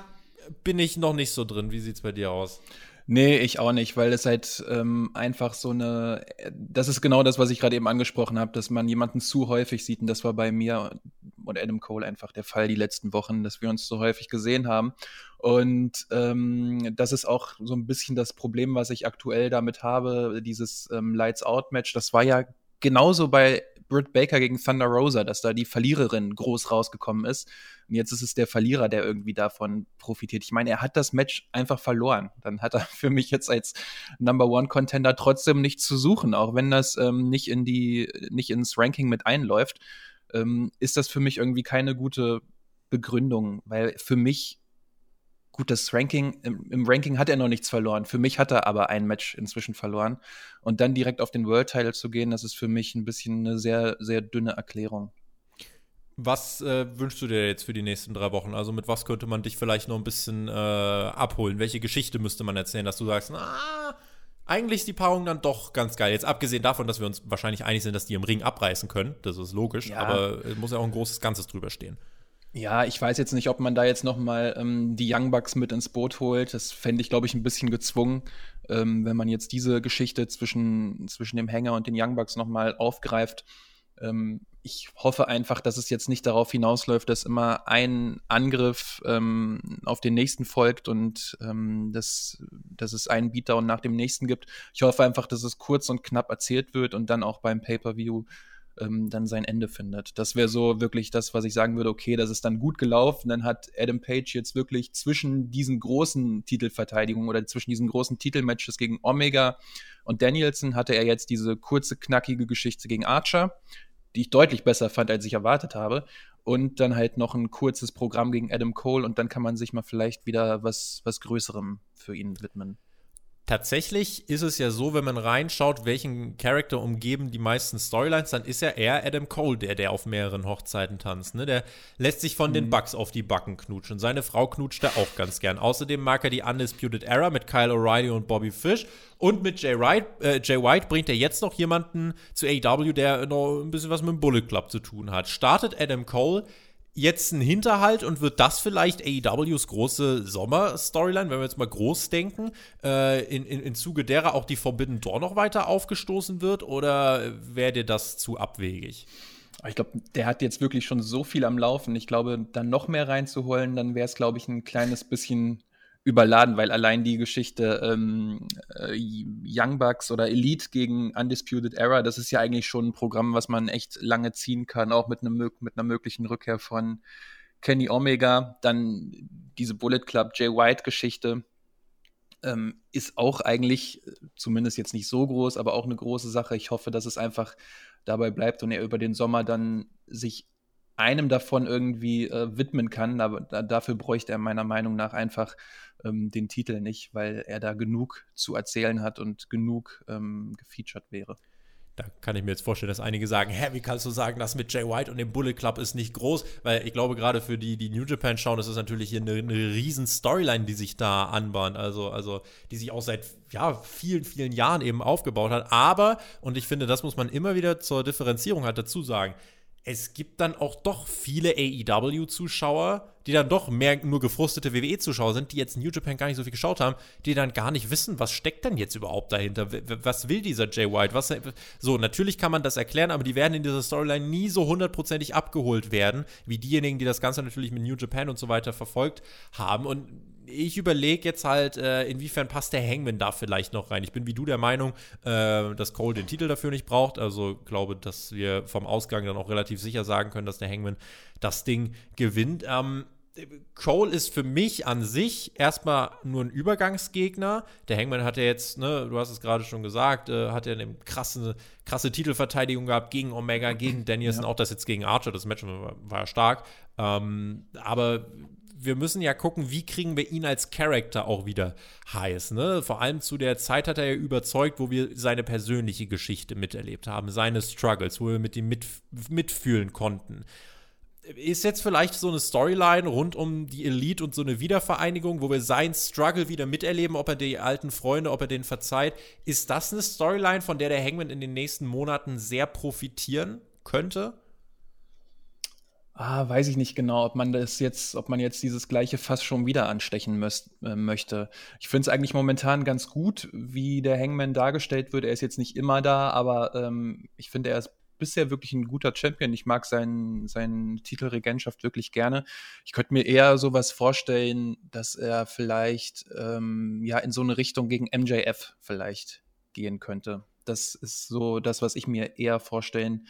bin ich noch nicht so drin. Wie sieht's bei dir aus? Nee, ich auch nicht, weil es halt ähm, einfach so eine, das ist genau das, was ich gerade eben angesprochen habe, dass man jemanden zu häufig sieht. Und das war bei mir und Adam Cole einfach der Fall die letzten Wochen, dass wir uns so häufig gesehen haben. Und ähm, das ist auch so ein bisschen das Problem, was ich aktuell damit habe, dieses ähm, Lights-Out-Match, das war ja genauso bei Britt Baker gegen Thunder Rosa, dass da die Verliererin groß rausgekommen ist. Und jetzt ist es der Verlierer, der irgendwie davon profitiert. Ich meine, er hat das Match einfach verloren. Dann hat er für mich jetzt als Number One Contender trotzdem nichts zu suchen, auch wenn das ähm, nicht in die, nicht ins Ranking mit einläuft, ähm, ist das für mich irgendwie keine gute Begründung, weil für mich Gut, das Ranking, im, im, Ranking hat er noch nichts verloren. Für mich hat er aber ein Match inzwischen verloren. Und dann direkt auf den World Title zu gehen, das ist für mich ein bisschen eine sehr, sehr dünne Erklärung. Was äh, wünschst du dir jetzt für die nächsten drei Wochen? Also mit was könnte man dich vielleicht noch ein bisschen äh, abholen? Welche Geschichte müsste man erzählen, dass du sagst, na, eigentlich ist die Paarung dann doch ganz geil. Jetzt abgesehen davon, dass wir uns wahrscheinlich einig sind, dass die im Ring abreißen können. Das ist logisch, ja. aber es muss ja auch ein großes Ganzes drüber stehen. Ja, ich weiß jetzt nicht, ob man da jetzt noch mal ähm, die Young Bucks mit ins Boot holt. Das fände ich, glaube ich, ein bisschen gezwungen, ähm, wenn man jetzt diese Geschichte zwischen, zwischen dem Hänger und den Young Bucks noch mal aufgreift. Ähm, ich hoffe einfach, dass es jetzt nicht darauf hinausläuft, dass immer ein Angriff ähm, auf den nächsten folgt und ähm, dass, dass es einen Beatdown nach dem nächsten gibt. Ich hoffe einfach, dass es kurz und knapp erzählt wird und dann auch beim Pay-Per-View ähm, dann sein Ende findet. Das wäre so wirklich das, was ich sagen würde, okay, das ist dann gut gelaufen. Dann hat Adam Page jetzt wirklich zwischen diesen großen Titelverteidigungen oder zwischen diesen großen Titelmatches gegen Omega und Danielson hatte er jetzt diese kurze, knackige Geschichte gegen Archer, die ich deutlich besser fand, als ich erwartet habe. Und dann halt noch ein kurzes Programm gegen Adam Cole und dann kann man sich mal vielleicht wieder was, was Größerem für ihn widmen. Tatsächlich ist es ja so, wenn man reinschaut, welchen Charakter umgeben die meisten Storylines, dann ist ja eher Adam Cole der, der auf mehreren Hochzeiten tanzt. Ne? Der lässt sich von mhm. den Bugs auf die Backen knutschen. Seine Frau knutscht er auch ganz gern. Außerdem mag er die Undisputed Era mit Kyle O'Reilly und Bobby Fish. Und mit Jay, Wright, äh, Jay White bringt er jetzt noch jemanden zu AW, der noch ein bisschen was mit dem Bullet Club zu tun hat. Startet Adam Cole jetzt ein Hinterhalt und wird das vielleicht AEWs große Sommer-Storyline, wenn wir jetzt mal groß denken, äh, in, in, in Zuge derer auch die Forbidden Door noch weiter aufgestoßen wird oder wäre dir das zu abwegig? Ich glaube, der hat jetzt wirklich schon so viel am Laufen. Ich glaube, dann noch mehr reinzuholen, dann wäre es, glaube ich, ein kleines bisschen überladen, weil allein die Geschichte ähm, äh, Young Bucks oder Elite gegen Undisputed Era, das ist ja eigentlich schon ein Programm, was man echt lange ziehen kann, auch mit, einem, mit einer möglichen Rückkehr von Kenny Omega. Dann diese Bullet Club Jay White Geschichte ähm, ist auch eigentlich, zumindest jetzt nicht so groß, aber auch eine große Sache. Ich hoffe, dass es einfach dabei bleibt und er über den Sommer dann sich einem davon irgendwie äh, widmen kann. Aber da, dafür bräuchte er meiner Meinung nach einfach ähm, den Titel nicht, weil er da genug zu erzählen hat und genug ähm, gefeatured wäre. Da kann ich mir jetzt vorstellen, dass einige sagen, hä, wie kannst du sagen, das mit Jay White und dem Bullet Club ist nicht groß? Weil ich glaube, gerade für die, die New Japan schauen, das ist natürlich hier eine, eine riesen Storyline, die sich da anbahnt. Also, also, die sich auch seit ja, vielen, vielen Jahren eben aufgebaut hat. Aber, und ich finde, das muss man immer wieder zur Differenzierung halt dazu sagen, es gibt dann auch doch viele AEW-Zuschauer, die dann doch mehr nur gefrustete WWE-Zuschauer sind, die jetzt New Japan gar nicht so viel geschaut haben, die dann gar nicht wissen, was steckt denn jetzt überhaupt dahinter? Was will dieser Jay White? Was, so, natürlich kann man das erklären, aber die werden in dieser Storyline nie so hundertprozentig abgeholt werden, wie diejenigen, die das Ganze natürlich mit New Japan und so weiter verfolgt haben. Und ich überlege jetzt halt, äh, inwiefern passt der Hangman da vielleicht noch rein. Ich bin wie du der Meinung, äh, dass Cole den Titel dafür nicht braucht. Also glaube, dass wir vom Ausgang dann auch relativ sicher sagen können, dass der Hangman das Ding gewinnt. Ähm, Cole ist für mich an sich erstmal nur ein Übergangsgegner. Der Hangman hat ja jetzt, ne, du hast es gerade schon gesagt, äh, hat ja eine krasse, krasse Titelverteidigung gehabt gegen Omega, gegen Danielson, ja. auch das jetzt gegen Archer, das Match war, war stark. Ähm, aber wir müssen ja gucken, wie kriegen wir ihn als Charakter auch wieder heiß. Ne? Vor allem zu der Zeit hat er ja überzeugt, wo wir seine persönliche Geschichte miterlebt haben, seine Struggles, wo wir mit ihm mit, mitfühlen konnten. Ist jetzt vielleicht so eine Storyline rund um die Elite und so eine Wiedervereinigung, wo wir seinen Struggle wieder miterleben, ob er die alten Freunde, ob er den verzeiht. Ist das eine Storyline, von der der Hangman in den nächsten Monaten sehr profitieren könnte? Ah, weiß ich nicht genau, ob man das jetzt, ob man jetzt dieses gleiche Fass schon wieder anstechen müsst, äh, möchte. Ich finde es eigentlich momentan ganz gut, wie der Hangman dargestellt wird. Er ist jetzt nicht immer da, aber ähm, ich finde, er ist bisher wirklich ein guter Champion. Ich mag seinen, seinen Titel Regentschaft wirklich gerne. Ich könnte mir eher sowas vorstellen, dass er vielleicht ähm, ja in so eine Richtung gegen MJF vielleicht gehen könnte. Das ist so das, was ich mir eher vorstellen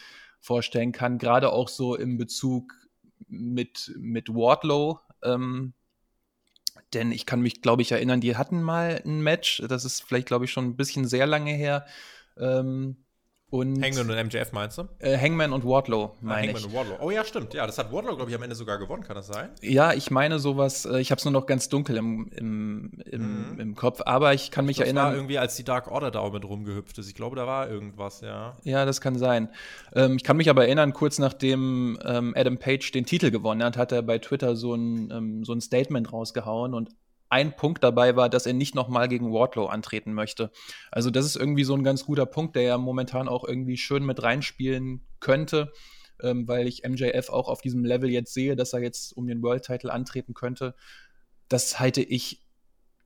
vorstellen kann, gerade auch so im Bezug mit, mit Wardlow. Ähm, denn ich kann mich, glaube ich, erinnern, die hatten mal ein Match, das ist vielleicht, glaube ich, schon ein bisschen sehr lange her. Ähm, und Hangman und MJF meinst du? Äh, Hangman und Wardlow, ah, meine Hangman ich. und Wardlow. Oh ja, stimmt. Ja, das hat Wardlow, glaube ich, am Ende sogar gewonnen, kann das sein? Ja, ich meine sowas, äh, ich habe es nur noch ganz dunkel im, im, im, mhm. im, Kopf, aber ich kann mich das erinnern. Das war irgendwie, als die Dark Order da auch mit rumgehüpft ist. Ich glaube, da war irgendwas, ja. Ja, das kann sein. Ähm, ich kann mich aber erinnern, kurz nachdem ähm, Adam Page den Titel gewonnen hat, hat er bei Twitter so ein, ähm, so ein Statement rausgehauen und ein Punkt dabei war, dass er nicht nochmal gegen Wardlow antreten möchte. Also das ist irgendwie so ein ganz guter Punkt, der ja momentan auch irgendwie schön mit reinspielen könnte, ähm, weil ich MJF auch auf diesem Level jetzt sehe, dass er jetzt um den World Title antreten könnte. Das halte ich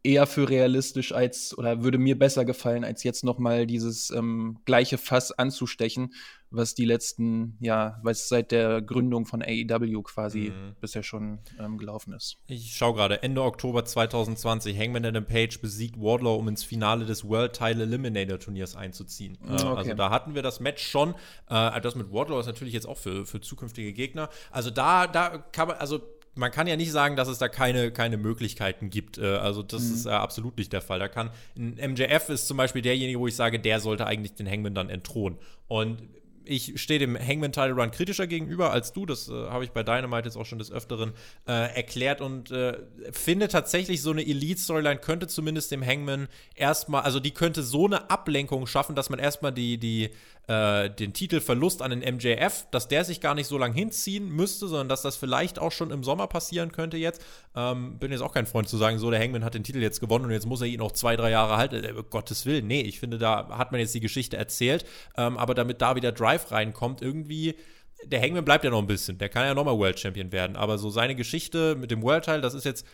eher für realistisch als oder würde mir besser gefallen, als jetzt nochmal dieses ähm, gleiche Fass anzustechen, was die letzten, ja, was seit der Gründung von AEW quasi mhm. bisher schon ähm, gelaufen ist. Ich schaue gerade, Ende Oktober 2020, Hangman Adam Page besiegt Wardlow, um ins Finale des World Title Eliminator Turniers einzuziehen. Mhm, okay. Also da hatten wir das Match schon. Äh, das mit Wardlow ist natürlich jetzt auch für, für zukünftige Gegner. Also da, da kann man, also man kann ja nicht sagen, dass es da keine, keine Möglichkeiten gibt. Äh, also das mhm. ist äh, absolut nicht der Fall. Da kann ein MJF ist zum Beispiel derjenige, wo ich sage, der sollte eigentlich den Hangman dann entthronen. Und ich stehe dem Hangman Title Run kritischer gegenüber als du. Das äh, habe ich bei Dynamite jetzt auch schon des Öfteren äh, erklärt und äh, finde tatsächlich, so eine Elite-Storyline könnte zumindest dem Hangman erstmal, also die könnte so eine Ablenkung schaffen, dass man erstmal die, die äh, den Titelverlust an den MJF, dass der sich gar nicht so lange hinziehen müsste, sondern dass das vielleicht auch schon im Sommer passieren könnte jetzt. Ähm, bin jetzt auch kein Freund zu sagen, so der Hangman hat den Titel jetzt gewonnen und jetzt muss er ihn noch zwei, drei Jahre halten. Äh, Gottes Willen, nee, ich finde, da hat man jetzt die Geschichte erzählt, ähm, aber damit da wieder Drive reinkommt, irgendwie der Hangman bleibt ja noch ein bisschen. Der kann ja nochmal World Champion werden. Aber so seine Geschichte mit dem World Teil, das ist jetzt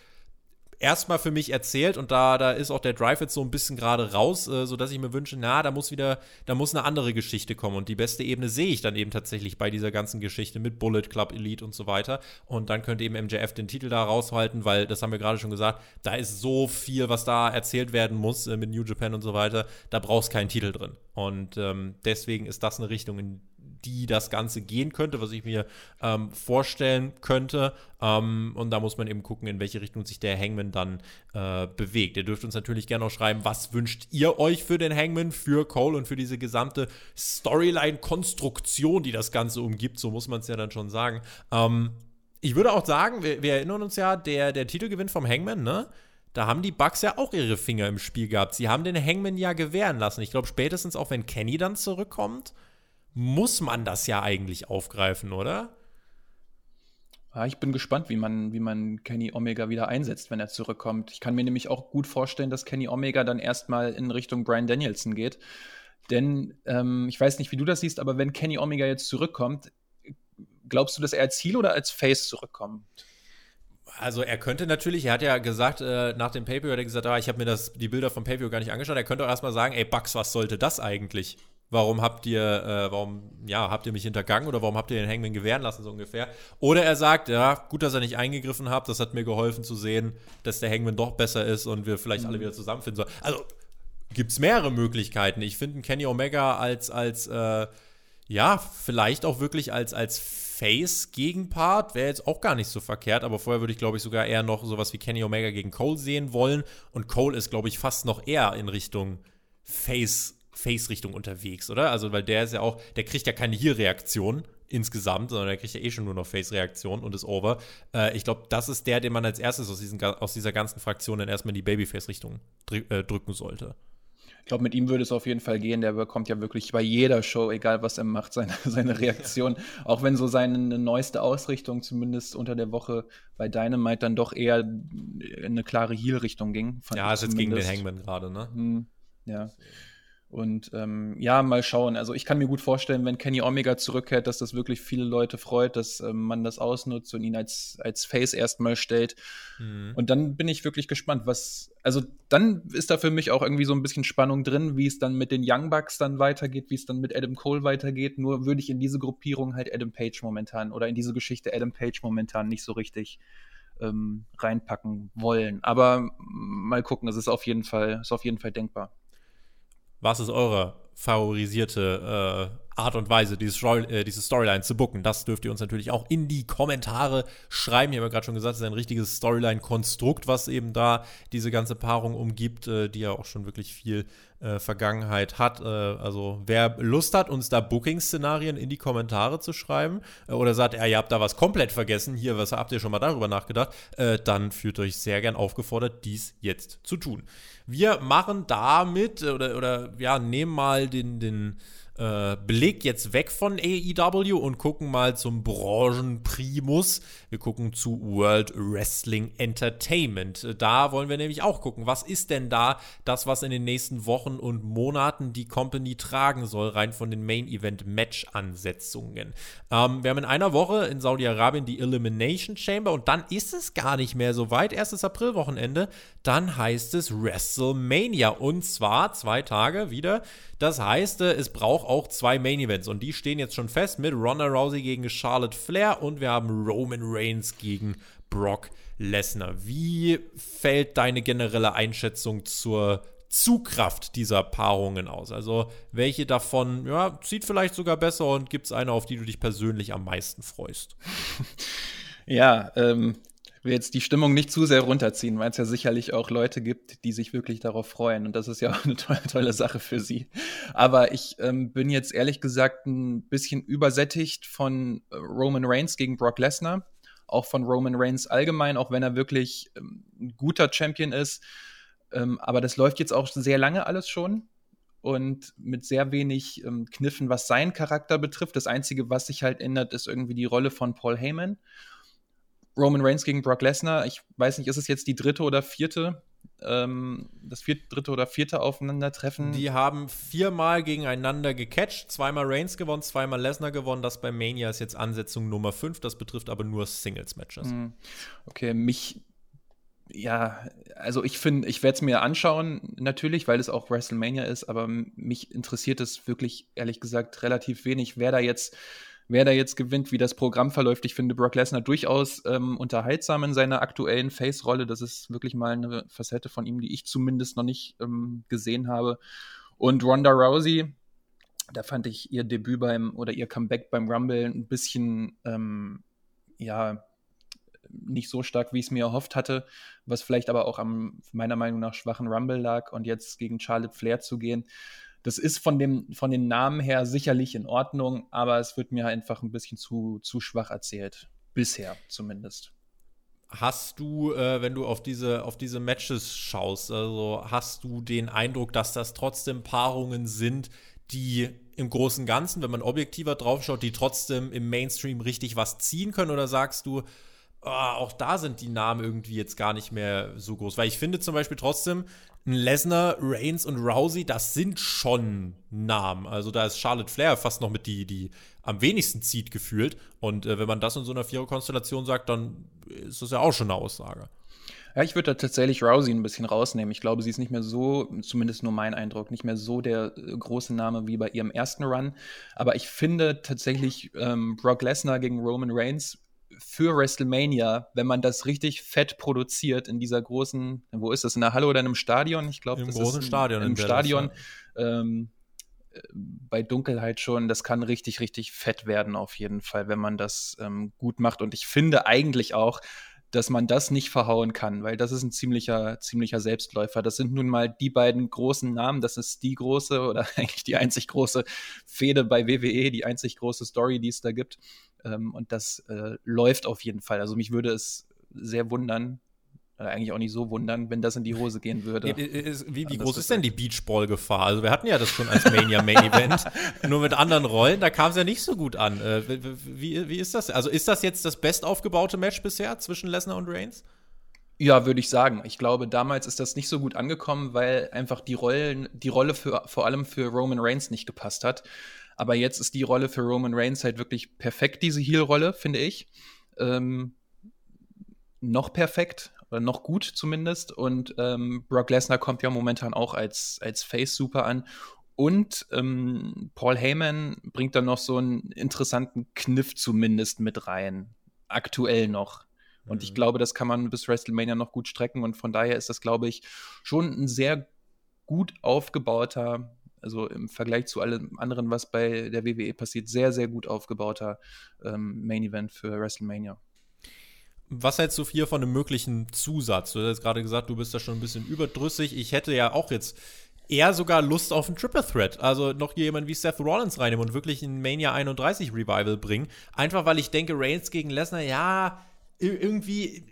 erstmal für mich erzählt und da, da ist auch der Drive jetzt so ein bisschen gerade raus, äh, sodass ich mir wünsche, na, da muss wieder, da muss eine andere Geschichte kommen und die beste Ebene sehe ich dann eben tatsächlich bei dieser ganzen Geschichte mit Bullet Club Elite und so weiter. Und dann könnte eben MJF den Titel da raushalten, weil, das haben wir gerade schon gesagt, da ist so viel, was da erzählt werden muss äh, mit New Japan und so weiter, da brauchst keinen Titel drin. Und ähm, deswegen ist das eine Richtung, in die das Ganze gehen könnte, was ich mir ähm, vorstellen könnte. Ähm, und da muss man eben gucken, in welche Richtung sich der Hangman dann äh, bewegt. Ihr dürft uns natürlich gerne auch schreiben, was wünscht ihr euch für den Hangman, für Cole und für diese gesamte Storyline-Konstruktion, die das Ganze umgibt. So muss man es ja dann schon sagen. Ähm, ich würde auch sagen, wir, wir, erinnern uns ja, der, der Titelgewinn vom Hangman, ne? Da haben die Bugs ja auch ihre Finger im Spiel gehabt. Sie haben den Hangman ja gewähren lassen. Ich glaube, spätestens auch wenn Kenny dann zurückkommt, muss man das ja eigentlich aufgreifen, oder? Ja, ich bin gespannt, wie man, wie man Kenny Omega wieder einsetzt, wenn er zurückkommt. Ich kann mir nämlich auch gut vorstellen, dass Kenny Omega dann erstmal in Richtung Brian Danielson geht. Denn ähm, ich weiß nicht, wie du das siehst, aber wenn Kenny Omega jetzt zurückkommt, glaubst du, dass er als Ziel oder als Face zurückkommt? Also er könnte natürlich, er hat ja gesagt, äh, nach dem Pay-Per hat er gesagt, ah, ich habe mir das, die Bilder vom Pay-Per gar nicht angeschaut. Er könnte auch erstmal sagen, ey Bugs, was sollte das eigentlich? Warum habt ihr, äh, warum, ja, habt ihr mich hintergangen oder warum habt ihr den Hangman gewähren lassen, so ungefähr? Oder er sagt, ja, gut, dass er nicht eingegriffen hat, das hat mir geholfen zu sehen, dass der Hangman doch besser ist und wir vielleicht mhm. alle wieder zusammenfinden sollen. Also gibt es mehrere Möglichkeiten. Ich finde Kenny Omega als, als, äh, ja, vielleicht auch wirklich als, als Face-Gegenpart wäre jetzt auch gar nicht so verkehrt, aber vorher würde ich, glaube ich, sogar eher noch sowas wie Kenny Omega gegen Cole sehen wollen. Und Cole ist, glaube ich, fast noch eher in Richtung Face Face-Richtung unterwegs, oder? Also, weil der ist ja auch, der kriegt ja keine Hier-Reaktion insgesamt, sondern der kriegt ja eh schon nur noch Face-Reaktion und ist over. Äh, ich glaube, das ist der, den man als erstes aus, diesen, aus dieser ganzen Fraktion dann erstmal in die Babyface-Richtung drück, äh, drücken sollte. Ich glaube, mit ihm würde es auf jeden Fall gehen. Der bekommt ja wirklich bei jeder Show, egal was er macht, seine, seine Reaktion. Auch wenn so seine neueste Ausrichtung, zumindest unter der Woche bei Dynamite, dann doch eher in eine klare Heel-Richtung ging. Ja, ist jetzt gegen den Hangman gerade, ne? Hm, ja. Und ähm, ja, mal schauen. Also ich kann mir gut vorstellen, wenn Kenny Omega zurückkehrt, dass das wirklich viele Leute freut, dass ähm, man das ausnutzt und ihn als, als Face erstmal stellt. Mhm. Und dann bin ich wirklich gespannt, was, also dann ist da für mich auch irgendwie so ein bisschen Spannung drin, wie es dann mit den Young Bucks dann weitergeht, wie es dann mit Adam Cole weitergeht. Nur würde ich in diese Gruppierung halt Adam Page momentan oder in diese Geschichte Adam Page momentan nicht so richtig ähm, reinpacken wollen. Aber mal gucken, es ist auf jeden Fall, ist auf jeden Fall denkbar. Was ist eure favorisierte äh, Art und Weise, diese, Story, äh, diese Storyline zu booken? Das dürft ihr uns natürlich auch in die Kommentare schreiben. Ich habe ja gerade schon gesagt, es ist ein richtiges Storyline-Konstrukt, was eben da diese ganze Paarung umgibt, äh, die ja auch schon wirklich viel äh, Vergangenheit hat. Äh, also wer Lust hat, uns da Booking-Szenarien in die Kommentare zu schreiben äh, oder sagt, ja, ihr habt da was komplett vergessen, hier, was habt ihr schon mal darüber nachgedacht, dann fühlt euch sehr gern aufgefordert, dies jetzt zu tun. Wir machen damit oder, oder ja, nehmen mal den, den äh, Blick jetzt weg von AEW und gucken mal zum Branchenprimus. Wir gucken zu World Wrestling Entertainment. Da wollen wir nämlich auch gucken, was ist denn da das, was in den nächsten Wochen und Monaten die Company tragen soll, rein von den Main Event Match Ansetzungen. Ähm, wir haben in einer Woche in Saudi-Arabien die Elimination Chamber und dann ist es gar nicht mehr so weit. Erstes Aprilwochenende, dann heißt es WrestleMania und zwar zwei Tage wieder. Das heißt, äh, es braucht auch zwei Main Events und die stehen jetzt schon fest mit Ronda Rousey gegen Charlotte Flair und wir haben Roman Reigns gegen Brock Lesnar. Wie fällt deine generelle Einschätzung zur Zugkraft dieser Paarungen aus? Also, welche davon ja, zieht vielleicht sogar besser und gibt es eine, auf die du dich persönlich am meisten freust? Ja, ähm, will jetzt die Stimmung nicht zu sehr runterziehen, weil es ja sicherlich auch Leute gibt, die sich wirklich darauf freuen. Und das ist ja auch eine tolle, tolle Sache für sie. Aber ich ähm, bin jetzt ehrlich gesagt ein bisschen übersättigt von Roman Reigns gegen Brock Lesnar. Auch von Roman Reigns allgemein, auch wenn er wirklich ähm, ein guter Champion ist. Ähm, aber das läuft jetzt auch sehr lange alles schon und mit sehr wenig ähm, Kniffen, was seinen Charakter betrifft. Das Einzige, was sich halt ändert, ist irgendwie die Rolle von Paul Heyman. Roman Reigns gegen Brock Lesnar. Ich weiß nicht, ist es jetzt die dritte oder vierte, ähm, das vierte, dritte oder vierte Aufeinandertreffen? Die haben viermal gegeneinander gecatcht, zweimal Reigns gewonnen, zweimal Lesnar gewonnen. Das bei Mania ist jetzt Ansetzung Nummer 5, das betrifft aber nur Singles-Matches. Hm. Okay, mich ja, also ich finde, ich werde es mir anschauen, natürlich, weil es auch WrestleMania ist, aber mich interessiert es wirklich, ehrlich gesagt, relativ wenig, wer da jetzt wer da jetzt gewinnt, wie das Programm verläuft. Ich finde Brock Lesnar durchaus ähm, unterhaltsam in seiner aktuellen Face-Rolle. Das ist wirklich mal eine Facette von ihm, die ich zumindest noch nicht ähm, gesehen habe. Und Ronda Rousey, da fand ich ihr Debüt beim oder ihr Comeback beim Rumble ein bisschen, ähm, ja, nicht so stark, wie ich es mir erhofft hatte, was vielleicht aber auch am meiner Meinung nach schwachen Rumble lag und jetzt gegen Charlotte Flair zu gehen das ist von, dem, von den Namen her sicherlich in Ordnung, aber es wird mir einfach ein bisschen zu, zu schwach erzählt. Bisher zumindest. Hast du, äh, wenn du auf diese, auf diese Matches schaust, also hast du den Eindruck, dass das trotzdem Paarungen sind, die im Großen und Ganzen, wenn man objektiver draufschaut, die trotzdem im Mainstream richtig was ziehen können? Oder sagst du, oh, auch da sind die Namen irgendwie jetzt gar nicht mehr so groß? Weil ich finde zum Beispiel trotzdem, Lesnar, Reigns und Rousey, das sind schon Namen. Also da ist Charlotte Flair fast noch mit die, die am wenigsten zieht gefühlt. Und äh, wenn man das in so einer Vierer-Konstellation sagt, dann ist das ja auch schon eine Aussage. Ja, ich würde da tatsächlich Rousey ein bisschen rausnehmen. Ich glaube, sie ist nicht mehr so, zumindest nur mein Eindruck, nicht mehr so der äh, große Name wie bei ihrem ersten Run. Aber ich finde tatsächlich ähm, Brock Lesnar gegen Roman Reigns für WrestleMania, wenn man das richtig fett produziert in dieser großen, wo ist das, in der Halle oder in einem Stadion? Ich glaube, Im das großen ist Stadion. Im Stadion. Dallas, Ähm, äh, bei Dunkelheit schon, das kann richtig, richtig fett werden auf jeden Fall, wenn man das ähm, gut macht. Und ich finde eigentlich auch, dass man das nicht verhauen kann, weil das ist ein ziemlicher, ziemlicher Selbstläufer. Das sind nun mal die beiden großen Namen. Das ist die große oder eigentlich die einzig große Fehde bei WWE, die einzig große Story, die es da gibt. Ähm, und das äh, läuft auf jeden Fall. Also mich würde es sehr wundern, äh, eigentlich auch nicht so wundern, wenn das in die Hose gehen würde. Wie, wie, wie groß ist denn die Beachball-Gefahr? Also wir hatten ja das schon als Mania-Main-Event, nur mit anderen Rollen, da kam es ja nicht so gut an. Äh, wie, wie, wie ist das? Also ist das jetzt das bestaufgebaute Match bisher zwischen Lesnar und Reigns? Ja, würde ich sagen. Ich glaube, damals ist das nicht so gut angekommen, weil einfach die Rollen, die Rolle für, vor allem für Roman Reigns nicht gepasst hat. Aber jetzt ist die Rolle für Roman Reigns halt wirklich perfekt, diese Heel-Rolle, finde ich. Ähm, noch perfekt, oder noch gut zumindest. Und ähm, Brock Lesnar kommt ja momentan auch als, als Face super an. Und ähm, Paul Heyman bringt dann noch so einen interessanten Kniff zumindest mit rein. Aktuell noch. Und ich Mhm. glaube, das kann man bis WrestleMania noch gut strecken. Und von daher ist das, glaube ich, schon ein sehr gut aufgebauter, also im Vergleich zu allem anderen, was bei der WWE passiert, sehr, sehr gut aufgebauter ähm, Main Event für WrestleMania. Was hältst du hier von einem möglichen Zusatz? Du hast gerade gesagt, du bist da schon ein bisschen überdrüssig. Ich hätte ja auch jetzt eher sogar Lust auf einen Triple Threat. Also noch jemand wie Seth Rollins reinnehmen und wirklich ein Mania 31 Revival bringen. Einfach weil ich denke, Reigns gegen Lesnar, ja, ir- irgendwie,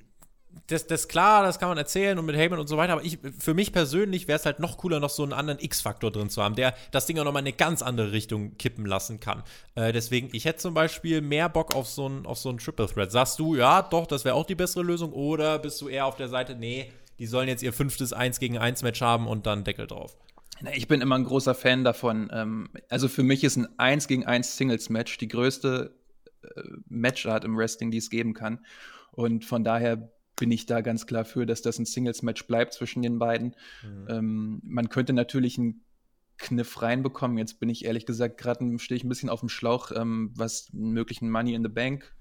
das, das klar, das kann man erzählen und mit Heyman und so weiter, aber ich, für mich persönlich wäre es halt noch cooler, noch so einen anderen X-Faktor drin zu haben, der das Ding auch nochmal in eine ganz andere Richtung kippen lassen kann. Äh, deswegen, ich hätte zum Beispiel mehr Bock auf so einen auf so einen Triple Threat. Sagst du, ja, doch, das wäre auch die bessere Lösung, oder bist du eher auf der Seite, nee, die sollen jetzt ihr fünftes 1 gegen 1 Match haben und dann Deckel drauf? Ich bin immer ein großer Fan davon. Ähm, also für mich ist ein 1 gegen 1 Singles-Match die größte äh, Matchart im Wrestling, die es geben kann. Und von daher bin ich da ganz klar für, dass das ein Singles-Match bleibt zwischen den beiden. Ähm, man könnte natürlich einen Kniff reinbekommen. Jetzt bin ich ehrlich gesagt gerade stehe ich ein bisschen auf dem Schlauch, ähm, was einen möglichen Money in the Bank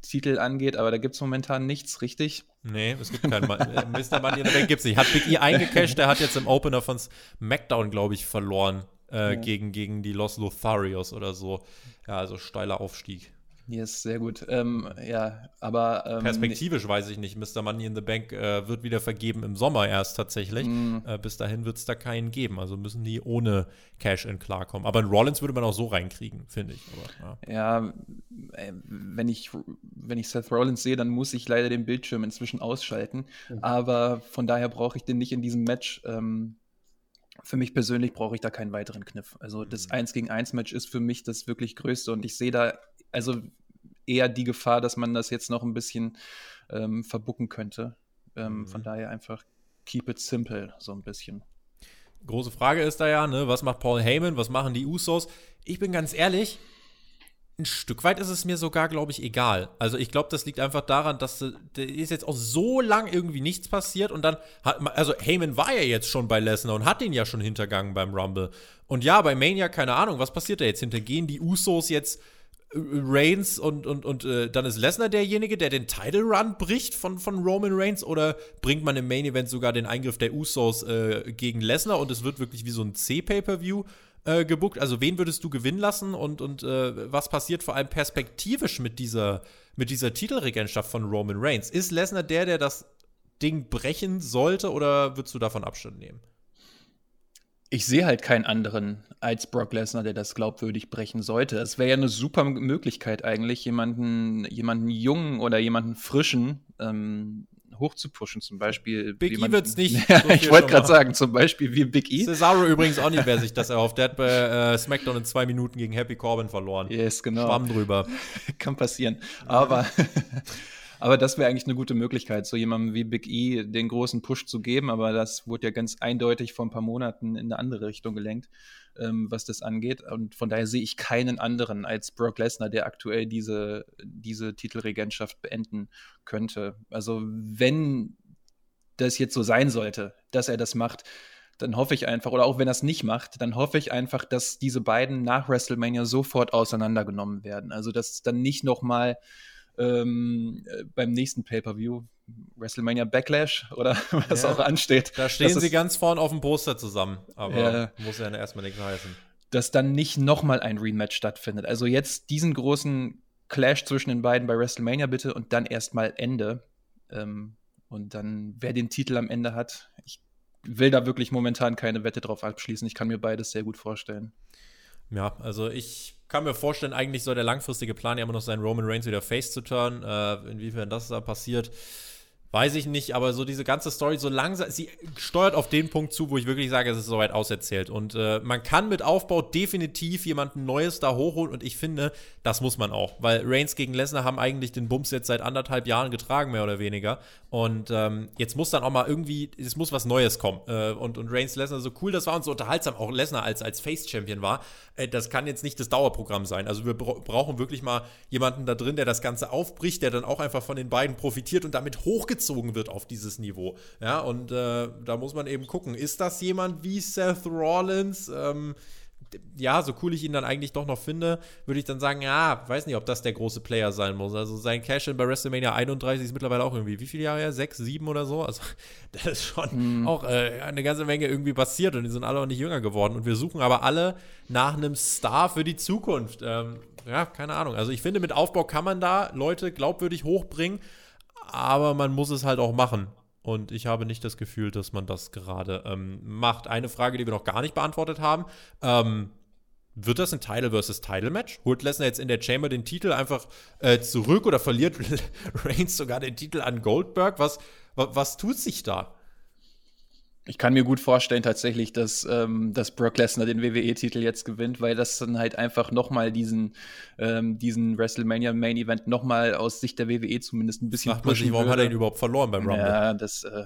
Titel angeht, aber da gibt es momentan nichts, richtig? Nee, es gibt keinen Mann. äh, Mr. Money in the Bank gibt's nicht. Hat Big E eingecashed, der hat jetzt im Opener von SmackDown, glaube ich, verloren. Äh, Ja. gegen, gegen die Los Lotharios oder so. Ja, also steiler Aufstieg. Yes, sehr gut. Ähm, ja, aber ähm, Perspektivisch weiß ich nicht. Mr. Money in the Bank äh, wird wieder vergeben im Sommer erst tatsächlich. Mm. Äh, bis dahin wird es da keinen geben. Also müssen die ohne Cash-In klarkommen. Aber in Rollins würde man auch so reinkriegen, finde ich. Aber, ja. Ja, äh, wenn ich, wenn ich Seth Rollins sehe, dann muss ich leider den Bildschirm inzwischen ausschalten. Aber von daher brauche ich den nicht in diesem Match. Ähm, für mich persönlich brauche ich da keinen weiteren Kniff. Also das 1 gegen 1 Match ist für mich das wirklich größte und ich sehe da also eher die Gefahr, dass man das jetzt noch ein bisschen ähm, verbucken könnte. Ähm, Mhm. Von daher einfach keep it simple, so ein bisschen. Große Frage ist da ja, ne, was macht Paul Heyman, was machen die Usos? Ich bin ganz ehrlich, ein Stück weit ist es mir sogar, glaube ich, egal. Also ich glaube, das liegt einfach daran, dass äh, da ist jetzt auch so lang irgendwie nichts passiert und dann hat man, also Heyman war ja jetzt schon bei Lesnar und hat ihn ja schon hintergangen beim Rumble. Und ja, bei Mania, keine Ahnung, was passiert da jetzt? Hintergehen die Usos jetzt Reigns und, und, und äh, dann ist Lesnar derjenige, der den Title Run bricht von, von Roman Reigns oder bringt man im Main Event sogar den Eingriff der Usos äh, gegen Lesnar und es wird wirklich wie so ein C-Pay-Per-View äh, gebuckt? Also wen würdest du gewinnen lassen und, und äh, was passiert vor allem perspektivisch mit dieser, mit dieser Titelregentschaft von Roman Reigns? Ist Lesnar der, der das Ding brechen sollte oder würdest du davon Abstand nehmen? Ich sehe halt keinen anderen als Brock Lesnar, der das glaubwürdig brechen sollte. Es wäre ja eine super Möglichkeit eigentlich, jemanden, jemanden jungen oder jemanden frischen ähm, hochzupushen, zum Beispiel. Big E jemanden- wird's nicht. So ich wollte gerade sagen, zum Beispiel wie Big E. Cesaro übrigens auch nicht, wer sich das erhofft. Der hat bei äh, SmackDown in zwei Minuten gegen Happy Corbin verloren. Yes, genau. Schwamm drüber. Kann passieren. Aber, Aber das wäre eigentlich eine gute Möglichkeit, so jemandem wie Big E den großen Push zu geben. Aber das wurde ja ganz eindeutig vor ein paar Monaten in eine andere Richtung gelenkt, ähm, was das angeht. Und von daher sehe ich keinen anderen als Brock Lesnar, der aktuell diese, diese Titelregentschaft beenden könnte. Also wenn das jetzt so sein sollte, dass er das macht, dann hoffe ich einfach, oder auch wenn er es nicht macht, dann hoffe ich einfach, dass diese beiden nach WrestleMania sofort auseinandergenommen werden. Also dass dann nicht noch mal ähm, äh, beim nächsten Pay-Per-View, WrestleMania Backlash oder was ja, auch ansteht. Da stehen sie ganz vorne auf dem Poster zusammen, aber äh, muss ja erstmal nichts heißen. Dass dann nicht nochmal ein Rematch stattfindet. Also jetzt diesen großen Clash zwischen den beiden bei WrestleMania bitte und dann erstmal Ende. Ähm, und dann, wer den Titel am Ende hat, ich will da wirklich momentan keine Wette drauf abschließen. Ich kann mir beides sehr gut vorstellen. Ja, also ich kann mir vorstellen, eigentlich soll der langfristige Plan ja immer noch sein, Roman Reigns wieder face zu turnen. Äh, inwiefern das da passiert, Weiß ich nicht, aber so diese ganze Story, so langsam, sie steuert auf den Punkt zu, wo ich wirklich sage, es ist soweit auserzählt. Und äh, man kann mit Aufbau definitiv jemanden Neues da hochholen und ich finde, das muss man auch. Weil Reigns gegen Lesnar haben eigentlich den Bums jetzt seit anderthalb Jahren getragen, mehr oder weniger. Und ähm, jetzt muss dann auch mal irgendwie, es muss was Neues kommen. Äh, und, und Reigns Lesnar, so cool das war und so unterhaltsam auch Lesnar als, als Face-Champion war, äh, das kann jetzt nicht das Dauerprogramm sein. Also wir bra brauchen wirklich mal jemanden da drin, der das Ganze aufbricht, der dann auch einfach von den beiden profitiert und damit hochgezogen hochgezogen wird auf dieses Niveau. Ja, und äh, da muss man eben gucken, ist das jemand wie Seth Rollins? Ähm, ja, so cool ich ihn dann eigentlich doch noch finde, würde ich dann sagen, ja, weiß nicht, ob das der große Player sein muss. Also sein Cash-In bei WrestleMania 31 ist mittlerweile auch irgendwie, wie viele Jahre her? Sechs, sieben oder so? Also, das ist schon mm. auch äh, eine ganze Menge irgendwie passiert und die sind alle auch nicht jünger geworden. Und wir suchen aber alle nach einem Star für die Zukunft. Ähm, ja, keine Ahnung. Also ich finde, mit Aufbau kann man da Leute glaubwürdig hochbringen aber man muss es halt auch machen. Und ich habe nicht das Gefühl, dass man das gerade ähm, macht. Eine Frage, die wir noch gar nicht beantwortet haben. Ähm, wird das ein Title versus Title Match? Holt Lesnar jetzt in der Chamber den Titel einfach äh, zurück oder verliert Reigns sogar den Titel an Goldberg? Was, was, was tut sich da? Ich kann mir gut vorstellen tatsächlich, dass, ähm, dass Brock Lesnar den WWE-Titel jetzt gewinnt, weil das dann halt einfach nochmal diesen, ähm, diesen WrestleMania Main Event nochmal aus Sicht der WWE zumindest ein bisschen Macht man sich, warum würde. hat er ihn überhaupt verloren beim Rumble? Ja, das äh,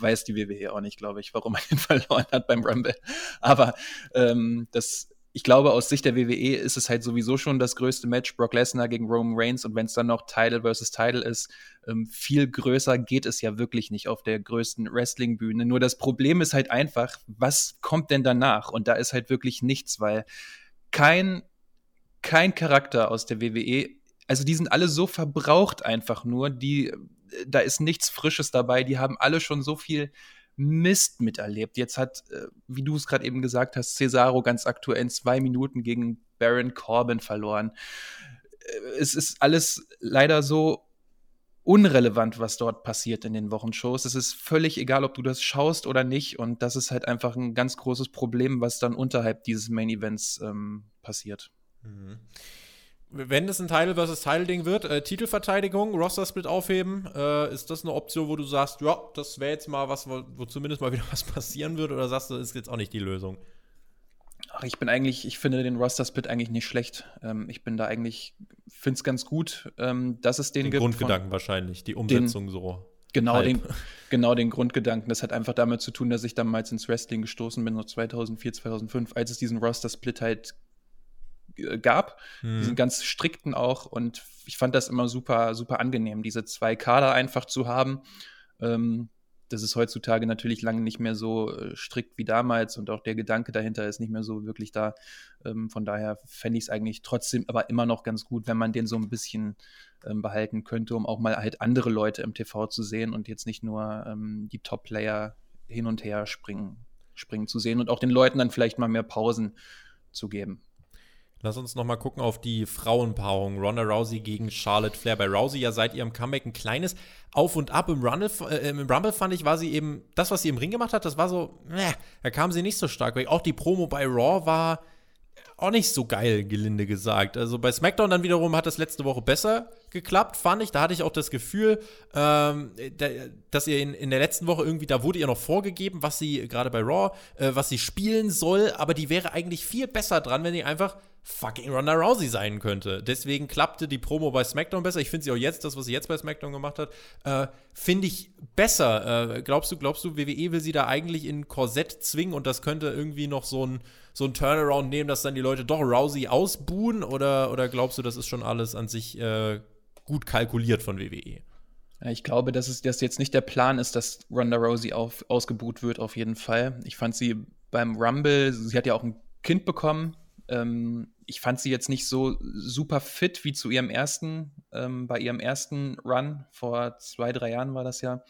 weiß die WWE auch nicht, glaube ich, warum er ihn verloren hat beim Rumble. Aber ähm, das ich glaube, aus Sicht der WWE ist es halt sowieso schon das größte Match, Brock Lesnar gegen Roman Reigns. Und wenn es dann noch Title versus Title ist, ähm, viel größer geht es ja wirklich nicht auf der größten Wrestling-Bühne. Nur das Problem ist halt einfach, was kommt denn danach? Und da ist halt wirklich nichts, weil kein, kein Charakter aus der WWE, also die sind alle so verbraucht einfach nur, die, da ist nichts Frisches dabei, die haben alle schon so viel Mist miterlebt. Jetzt hat, äh, wie du es gerade eben gesagt hast, Cesaro ganz aktuell in zwei Minuten gegen Baron Corbin verloren. Äh, es ist alles leider so unrelevant, was dort passiert in den Wochenshows. Es ist völlig egal, ob du das schaust oder nicht. Und das ist halt einfach ein ganz großes Problem, was dann unterhalb dieses Main Events ähm, passiert. Mhm wenn es ein Title versus Title Ding wird, äh, Titelverteidigung, Roster Split aufheben, äh, ist das eine Option, wo du sagst, ja, das wäre jetzt mal was, wo, wo, zumindest mal wieder was passieren wird, oder sagst du, das ist jetzt auch nicht die Lösung? Ach, ich bin eigentlich, ich finde den Roster Split eigentlich nicht schlecht. Ähm, ich bin da eigentlich, finde es ganz gut, ähm, dass es den, den gibt. Grundgedanken wahrscheinlich, die Umsetzung den, so. Genau den, genau den Grundgedanken. Das hat einfach damit zu tun, dass ich damals ins Wrestling gestoßen bin, so 2004, 2005, als es diesen Roster Split halt gab. Mhm. Die sind ganz strikten auch und ich fand das immer super, super angenehm, diese zwei Kader einfach zu haben. Ähm, das ist heutzutage natürlich lange nicht mehr so äh, strikt wie damals und auch der Gedanke dahinter ist nicht mehr so wirklich da. Ähm, von daher fände ich es eigentlich trotzdem aber immer noch ganz gut, wenn man den so ein bisschen ähm, behalten könnte, um auch mal halt andere Leute im TV zu sehen und jetzt nicht nur ähm, die Top-Player hin und her springen, springen zu sehen und auch den Leuten dann vielleicht mal mehr Pausen zu geben. Lass uns noch mal gucken auf die Frauenpaarung. Ronda Rousey gegen Charlotte Flair. Bei Rousey ja seit ihrem Comeback ein kleines Auf und Ab. Im Rumble, äh, im Rumble fand ich, war sie eben, das, was sie im Ring gemacht hat, das war so, äh, da kam sie nicht so stark weg. Auch die Promo bei Raw war auch nicht so geil, gelinde gesagt. Also bei SmackDown dann wiederum hat das letzte Woche besser geklappt, fand ich. Da hatte ich auch das Gefühl, ähm, dass ihr in, in der letzten Woche irgendwie, da wurde ihr noch vorgegeben, was sie, gerade bei Raw, äh, was sie spielen soll, aber die wäre eigentlich viel besser dran, wenn sie einfach fucking Ronda Rousey sein könnte. Deswegen klappte die Promo bei SmackDown besser. Ich finde sie auch jetzt, das, was sie jetzt bei SmackDown gemacht hat, äh, finde ich besser. Äh, glaubst du, glaubst du, WWE will sie da eigentlich in Korsett zwingen und das könnte irgendwie noch so ein, so ein Turnaround nehmen, dass dann die Leute doch Rousey ausbuhen? Oder, oder glaubst du, das ist schon alles an sich äh, gut kalkuliert von WWE? Ich glaube, dass es dass jetzt nicht der Plan ist, dass Ronda Rousey ausgebuht wird, auf jeden Fall. Ich fand sie beim Rumble, sie hat ja auch ein Kind bekommen, ähm, ich fand sie jetzt nicht so super fit wie zu ihrem ersten, ähm, bei ihrem ersten Run, vor zwei, drei Jahren war das ja.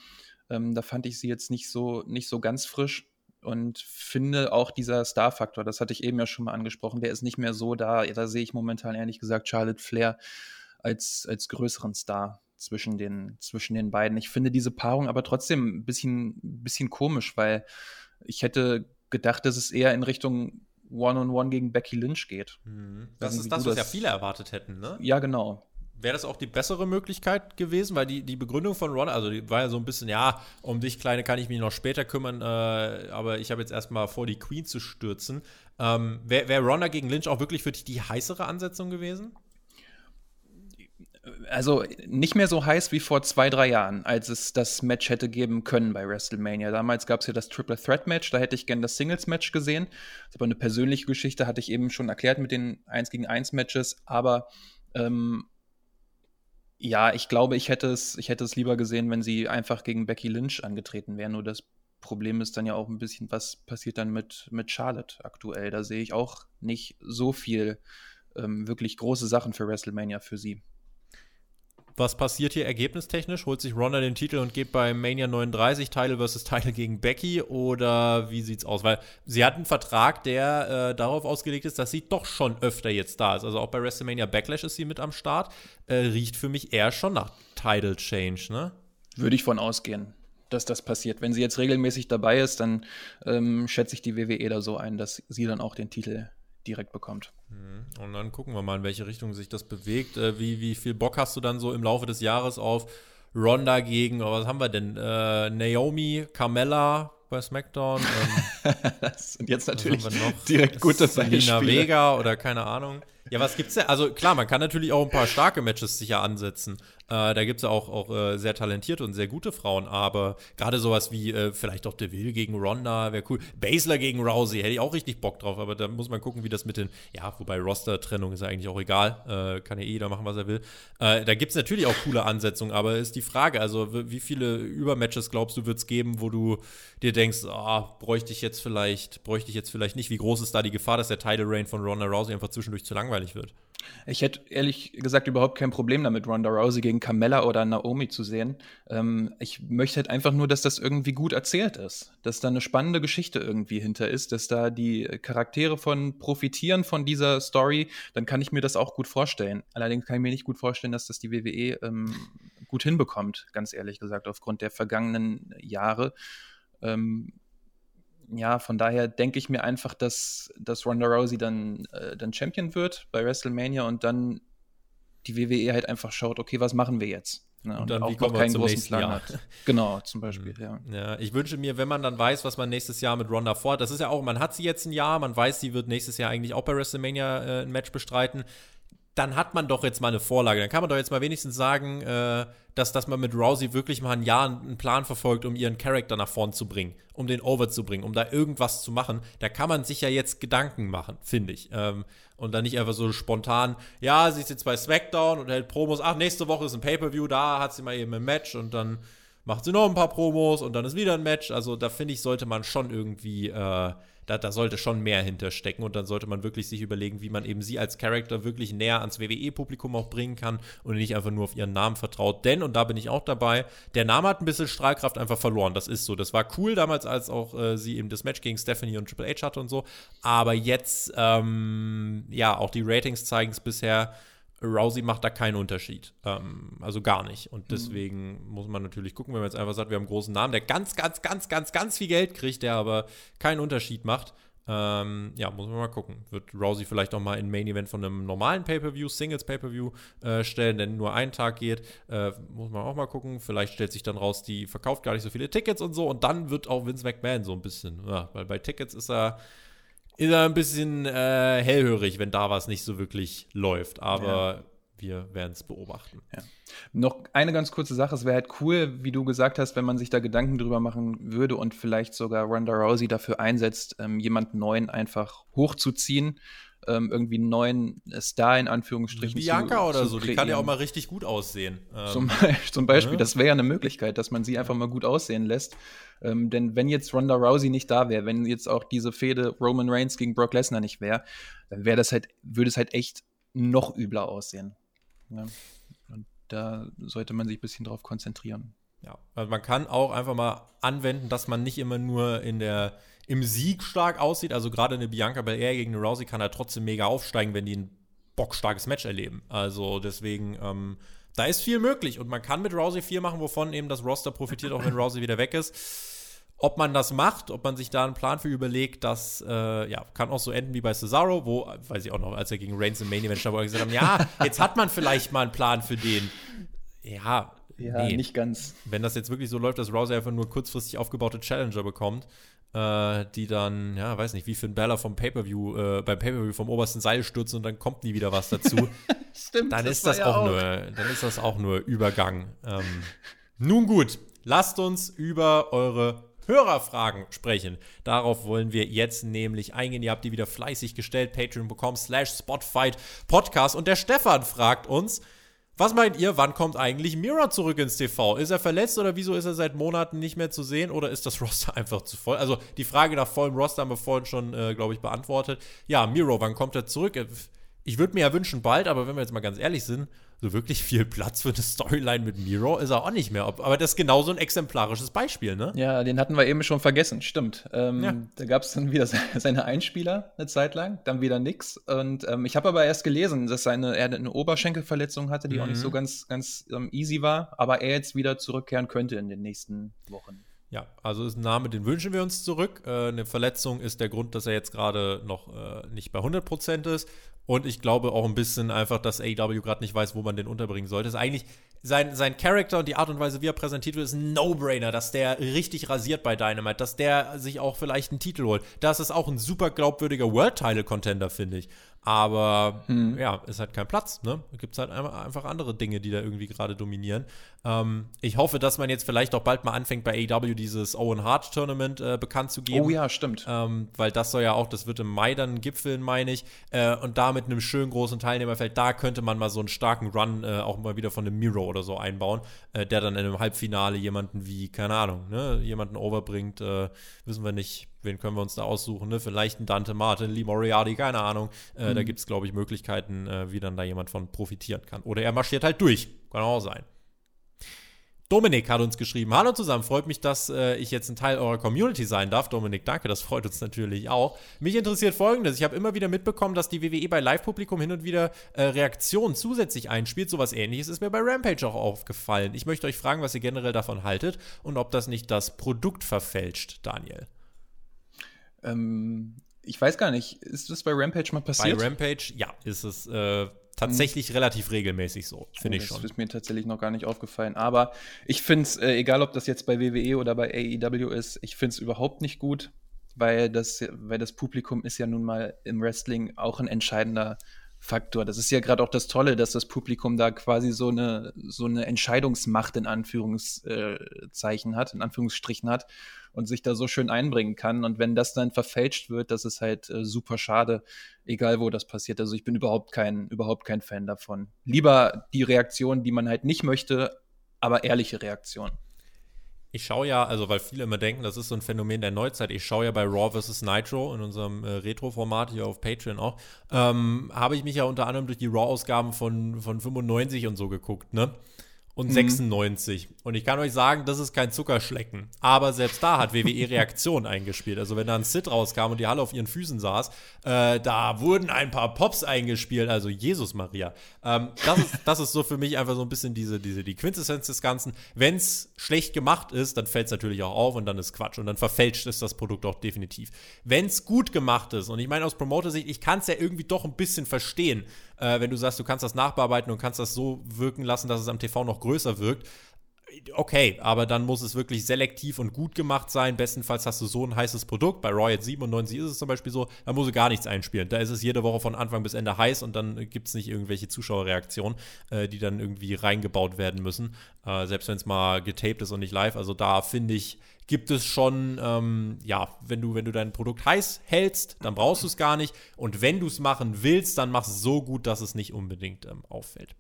Ähm, da fand ich sie jetzt nicht so, nicht so ganz frisch und finde auch dieser Star-Faktor, das hatte ich eben ja schon mal angesprochen, der ist nicht mehr so da. Da sehe ich momentan ehrlich gesagt Charlotte Flair als, als größeren Star zwischen den, zwischen den beiden. Ich finde diese Paarung aber trotzdem ein bisschen, bisschen komisch, weil ich hätte gedacht, dass es eher in Richtung One-on-One -on -one gegen Becky Lynch geht. Mhm. Das ist das, was ja viele erwartet hätten, ne? Ja, genau. Wäre das auch die bessere Möglichkeit gewesen? Weil die, die Begründung von Ron, also die war ja so ein bisschen, ja, um dich, Kleine, kann ich mich noch später kümmern, äh, aber ich habe jetzt erstmal vor, die Queen zu stürzen. Ähm, Wäre wär Ronda gegen Lynch auch wirklich für dich die heißere Ansetzung gewesen? Also nicht mehr so heiß wie vor zwei, drei Jahren, als es das Match hätte geben können bei WrestleMania. Damals gab es ja das Triple Threat Match, da hätte ich gern das Singles Match gesehen. Das ist aber eine persönliche Geschichte, hatte ich eben schon erklärt mit den 1 gegen 1 Matches, aber ähm, ja, ich glaube, ich hätte es, ich hätte es lieber gesehen, wenn sie einfach gegen Becky Lynch angetreten wären. Nur das Problem ist dann ja auch ein bisschen, was passiert dann mit, mit Charlotte aktuell. Da sehe ich auch nicht so viel ähm, wirklich große Sachen für WrestleMania für sie. Was passiert hier ergebnistechnisch? Holt sich Ronda den Titel und geht bei Mania 39 Title versus Title gegen Becky oder wie sieht's aus? Weil sie hat einen Vertrag, der äh, darauf ausgelegt ist, dass sie doch schon öfter jetzt da ist. Also auch bei WrestleMania Backlash ist sie mit am Start. Äh, riecht für mich eher schon nach Title Change, ne? Würde ich von ausgehen, dass das passiert. Wenn sie jetzt regelmäßig dabei ist, dann ähm, schätze ich die WWE da so ein, dass sie dann auch den Titel direkt bekommt. Mhm. Und dann gucken wir mal, in welche Richtung sich das bewegt. Äh, wie, wie viel Bock hast du dann so im Laufe des Jahres auf Ronda gegen, was haben wir denn? Äh, Naomi, Carmella bei SmackDown. Ähm, das sind jetzt natürlich direkt gute Selina Vega oder keine Ahnung. Ja, was gibt's denn? Also klar, man kann natürlich auch ein paar starke Matches sicher ansetzen. Äh, da gibt es auch, auch äh, sehr talentierte und sehr gute Frauen, aber gerade sowas wie äh, vielleicht auch Deville gegen Ronda wäre cool. Basler gegen Rousey hätte ich auch richtig Bock drauf, aber da muss man gucken, wie das mit den, ja, wobei Roster-Trennung ist ja eigentlich auch egal, äh, kann ja eh jeder machen, was er will. Äh, da gibt es natürlich auch coole Ansetzungen, aber ist die Frage, also wie viele Übermatches glaubst du, wird es geben, wo du dir denkst, ah, bräuchte ich jetzt vielleicht, bräuchte ich jetzt vielleicht nicht, wie groß ist da die Gefahr, dass der Title Reign von Ronda Rousey einfach zwischendurch zu langweilig wird? Ich hätte ehrlich gesagt überhaupt kein Problem damit, Ronda Rousey gegen Carmella oder Naomi zu sehen. Ähm, ich möchte halt einfach nur, dass das irgendwie gut erzählt ist, dass da eine spannende Geschichte irgendwie hinter ist, dass da die Charaktere von profitieren von dieser Story. Dann kann ich mir das auch gut vorstellen. Allerdings kann ich mir nicht gut vorstellen, dass das die WWE ähm, gut hinbekommt, ganz ehrlich gesagt, aufgrund der vergangenen Jahre. Ähm, ja, von daher denke ich mir einfach, dass, dass Ronda Rousey dann, äh, dann Champion wird bei WrestleMania und dann die WWE halt einfach schaut, okay, was machen wir jetzt? Ne, und, und, dann, auch noch keinen großen Plan Jahr. hat. Genau, zum Beispiel, ja. ja. Ich wünsche mir, wenn man dann weiß, was man nächstes Jahr mit Ronda vorhat, das ist ja auch, man hat sie jetzt ein Jahr, man weiß, sie wird nächstes Jahr eigentlich auch bei WrestleMania äh, ein Match bestreiten dann hat man doch jetzt mal eine Vorlage. Dann kann man doch jetzt mal wenigstens sagen, äh, dass, dass man mit Rousey wirklich mal ein Jahr einen Plan verfolgt, um ihren Charakter nach vorn zu bringen, um den over zu bringen, um da irgendwas zu machen. Da kann man sich ja jetzt Gedanken machen, finde ich. Ähm, und dann nicht einfach so spontan, ja, sie ist jetzt bei SmackDown und hält Promos, ach, nächste Woche ist ein Pay-Per-View, da hat sie mal eben ein Match und dann macht sie noch ein paar Promos und dann ist wieder ein Match. Also da finde ich, sollte man schon irgendwie äh, da, da sollte schon mehr hinterstecken und dann sollte man wirklich sich überlegen, wie man eben sie als Charakter wirklich näher ans WWE-Publikum auch bringen kann und nicht einfach nur auf ihren Namen vertraut. Denn, und da bin ich auch dabei, der Name hat ein bisschen Strahlkraft einfach verloren. Das ist so. Das war cool damals, als auch äh, sie eben das Match gegen Stephanie und Triple H hatte und so. Aber jetzt, ähm, ja, auch die Ratings zeigen es bisher Rousey macht da keinen Unterschied. Ähm, also gar nicht. Und mhm. deswegen mhm. muss man natürlich gucken, wenn man jetzt einfach sagt, wir haben einen großen Namen, der ganz, ganz, ganz, ganz, ganz viel Geld kriegt, der aber keinen Unterschied macht. Ähm, ja, muss man mal gucken. Wird Rousey vielleicht auch mal in Main Event von einem normalen Pay-Per-View, Singles Pay-Per-View äh, stellen, denn nur einen Tag geht. Äh, muss man auch mal gucken. Vielleicht stellt sich dann raus, die verkauft gar nicht so viele Tickets und so. Und dann wird auch Vince McMahon so ein bisschen, ja, weil bei Tickets ist er ist er ein bisschen äh, hellhörig, wenn da was nicht so wirklich läuft. Aber ja. wir werden es beobachten. Ja. Noch eine ganz kurze Sache. Es wäre halt cool, wie du gesagt hast, wenn man sich da Gedanken drüber machen würde und vielleicht sogar Ronda Rousey dafür einsetzt, ähm, jemanden neuen einfach hochzuziehen ähm, irgendwie einen neuen Star in Anführungsstrichen. Bianca zu, oder zu so, kreieren. die kann ja auch mal richtig gut aussehen. Zum, ähm, zum Beispiel, ja. das wäre ja eine Möglichkeit, dass man sie einfach mal gut aussehen lässt. Ähm, denn wenn jetzt Ronda Rousey nicht da wäre, wenn jetzt auch diese Fehde Roman Reigns gegen Brock Lesnar nicht wäre, dann wäre das halt, würde es halt echt noch übler aussehen. Ja. Und da sollte man sich ein bisschen drauf konzentrieren. Ja, also man kann auch einfach mal anwenden, dass man nicht immer nur in der im Sieg stark aussieht. Also gerade eine Bianca Belair gegen eine Rousey kann er trotzdem mega aufsteigen, wenn die ein bockstarkes Match erleben. Also deswegen, ähm, da ist viel möglich und man kann mit Rousey viel machen, wovon eben das Roster profitiert, auch wenn Rousey wieder weg ist. Ob man das macht, ob man sich da einen Plan für überlegt, das äh, ja, kann auch so enden wie bei Cesaro, wo, weiß ich auch noch, als er gegen Reigns im Main Event stand, wo er gesagt haben, ja, jetzt hat man vielleicht mal einen Plan für den. Ja, ja, nee. nicht ganz. Wenn das jetzt wirklich so läuft, dass Rousey einfach nur kurzfristig aufgebaute Challenger bekommt, äh, die dann, ja, weiß nicht, wie Finn Bella vom Pay-Per-View, äh, beim Pay-Per-View vom obersten Seil stürzen und dann kommt nie wieder was dazu. Stimmt, dann das ist das ja auch, nur, dann ist das auch nur Übergang. Ähm, nun gut, lasst uns über eure Hörerfragen sprechen. Darauf wollen wir jetzt nämlich eingehen. Ihr habt die wieder fleißig gestellt. Patreon.com slash Spotfight Podcast. Und der Stefan fragt uns, was meint ihr, wann kommt eigentlich Mira zurück ins TV? Ist er verletzt oder wieso ist er seit Monaten nicht mehr zu sehen oder ist das Roster einfach zu voll? Also die Frage nach vollem Roster haben wir vorhin schon, äh, glaube ich, beantwortet. Ja, Miro, wann kommt er zurück? Ich würde mir ja wünschen bald, aber wenn wir jetzt mal ganz ehrlich sind, so wirklich viel Platz für eine Storyline mit Miro ist er auch nicht mehr. Aber das ist genauso ein exemplarisches Beispiel, ne? Ja, den hatten wir eben schon vergessen, stimmt. Ähm, ja. Da gab es dann wieder seine Einspieler eine Zeit lang, dann wieder nix. Und ähm, ich habe aber erst gelesen, dass seine, er eine Oberschenkelverletzung hatte, die mhm. auch nicht so mhm. ganz, ganz ähm, easy war, aber er jetzt wieder zurückkehren könnte in den nächsten Wochen. Ja, also ist ein Name, den wünschen wir uns zurück. Äh, eine Verletzung ist der Grund, dass er jetzt gerade noch äh, nicht bei 100% ist. Und ich glaube auch ein bisschen einfach, dass AEW gerade nicht weiß, wo man den unterbringen sollte. Ist eigentlich sein, sein Charakter und die Art und Weise, wie er präsentiert wird, ist ein No-Brainer, dass der richtig rasiert bei Dynamite, dass der sich auch vielleicht einen Titel holt. Das ist auch ein super glaubwürdiger World-Title-Contender, finde ich. Aber hm. ja, ist halt kein Platz. Ne? Gibt es halt einfach andere Dinge, die da irgendwie gerade dominieren. Ähm, ich hoffe, dass man jetzt vielleicht auch bald mal anfängt, bei AEW dieses Owen Hart Tournament äh, bekannt zu geben. Oh ja, stimmt. Ähm, weil das soll ja auch, das wird im Mai dann gipfeln, meine ich. Äh, und da mit einem schönen großen Teilnehmerfeld, da könnte man mal so einen starken Run äh, auch mal wieder von einem Miro oder so einbauen, äh, der dann in einem Halbfinale jemanden wie, keine Ahnung, ne, jemanden overbringt. Äh, wissen wir nicht, wen können wir uns da aussuchen, ne? Vielleicht ein Dante Martin, Lee Moriarty, keine Ahnung. Äh, mhm. Da gibt es, glaube ich, Möglichkeiten, äh, wie dann da jemand von profitieren kann. Oder er marschiert halt durch. Kann auch sein. Dominik hat uns geschrieben: Hallo zusammen, freut mich, dass äh, ich jetzt ein Teil eurer Community sein darf. Dominik, danke, das freut uns natürlich auch. Mich interessiert folgendes: Ich habe immer wieder mitbekommen, dass die WWE bei Live-Publikum hin und wieder äh, Reaktionen zusätzlich einspielt. Sowas ähnliches ist mir bei Rampage auch aufgefallen. Ich möchte euch fragen, was ihr generell davon haltet und ob das nicht das Produkt verfälscht, Daniel. Ähm, ich weiß gar nicht, ist das bei Rampage mal passiert? Bei Rampage, ja, ist es äh, tatsächlich hm. relativ regelmäßig so, finde oh, ich schon. Das ist mir tatsächlich noch gar nicht aufgefallen. Aber ich finde es, äh, egal ob das jetzt bei WWE oder bei AEW ist, ich finde es überhaupt nicht gut, weil das, weil das Publikum ist ja nun mal im Wrestling auch ein entscheidender Faktor. Das ist ja gerade auch das Tolle, dass das Publikum da quasi so eine, so eine Entscheidungsmacht in Anführungszeichen hat, in Anführungsstrichen hat und sich da so schön einbringen kann. Und wenn das dann verfälscht wird, das ist halt äh, super schade, egal wo das passiert. Also ich bin überhaupt kein, überhaupt kein Fan davon. Lieber die Reaktion, die man halt nicht möchte, aber ehrliche Reaktion ich schaue ja, also weil viele immer denken, das ist so ein Phänomen der Neuzeit, ich schaue ja bei Raw vs. Nitro in unserem äh, Retro-Format hier auf Patreon auch, ähm, habe ich mich ja unter anderem durch die Raw-Ausgaben von, von 95 und so geguckt, ne? Und mhm. 96. Und ich kann euch sagen, das ist kein Zuckerschlecken. Aber selbst da hat WWE Reaktion eingespielt. Also wenn da ein Sid rauskam und die Halle auf ihren Füßen saß, äh, da wurden ein paar Pops eingespielt. Also Jesus Maria. Ähm, das, ist, das ist so für mich einfach so ein bisschen diese, diese die Quintessenz des Ganzen. Wenn es schlecht gemacht ist, dann fällt es natürlich auch auf und dann ist Quatsch. Und dann verfälscht ist das Produkt auch definitiv. Wenn es gut gemacht ist, und ich meine aus Promoter-Sicht, ich kann es ja irgendwie doch ein bisschen verstehen, äh, wenn du sagst, du kannst das nachbearbeiten und kannst das so wirken lassen, dass es am TV noch größer wirkt. Okay, aber dann muss es wirklich selektiv und gut gemacht sein. Bestenfalls hast du so ein heißes Produkt. Bei Royal 97 ist es zum Beispiel so, da muss du gar nichts einspielen. Da ist es jede Woche von Anfang bis Ende heiß und dann gibt es nicht irgendwelche Zuschauerreaktionen, äh, die dann irgendwie reingebaut werden müssen. Äh, selbst wenn es mal getaped ist und nicht live. Also da finde ich, gibt es schon, ähm, ja, wenn du, wenn du dein Produkt heiß hältst, dann brauchst du es gar nicht. Und wenn du es machen willst, dann mach es so gut, dass es nicht unbedingt ähm, auffällt.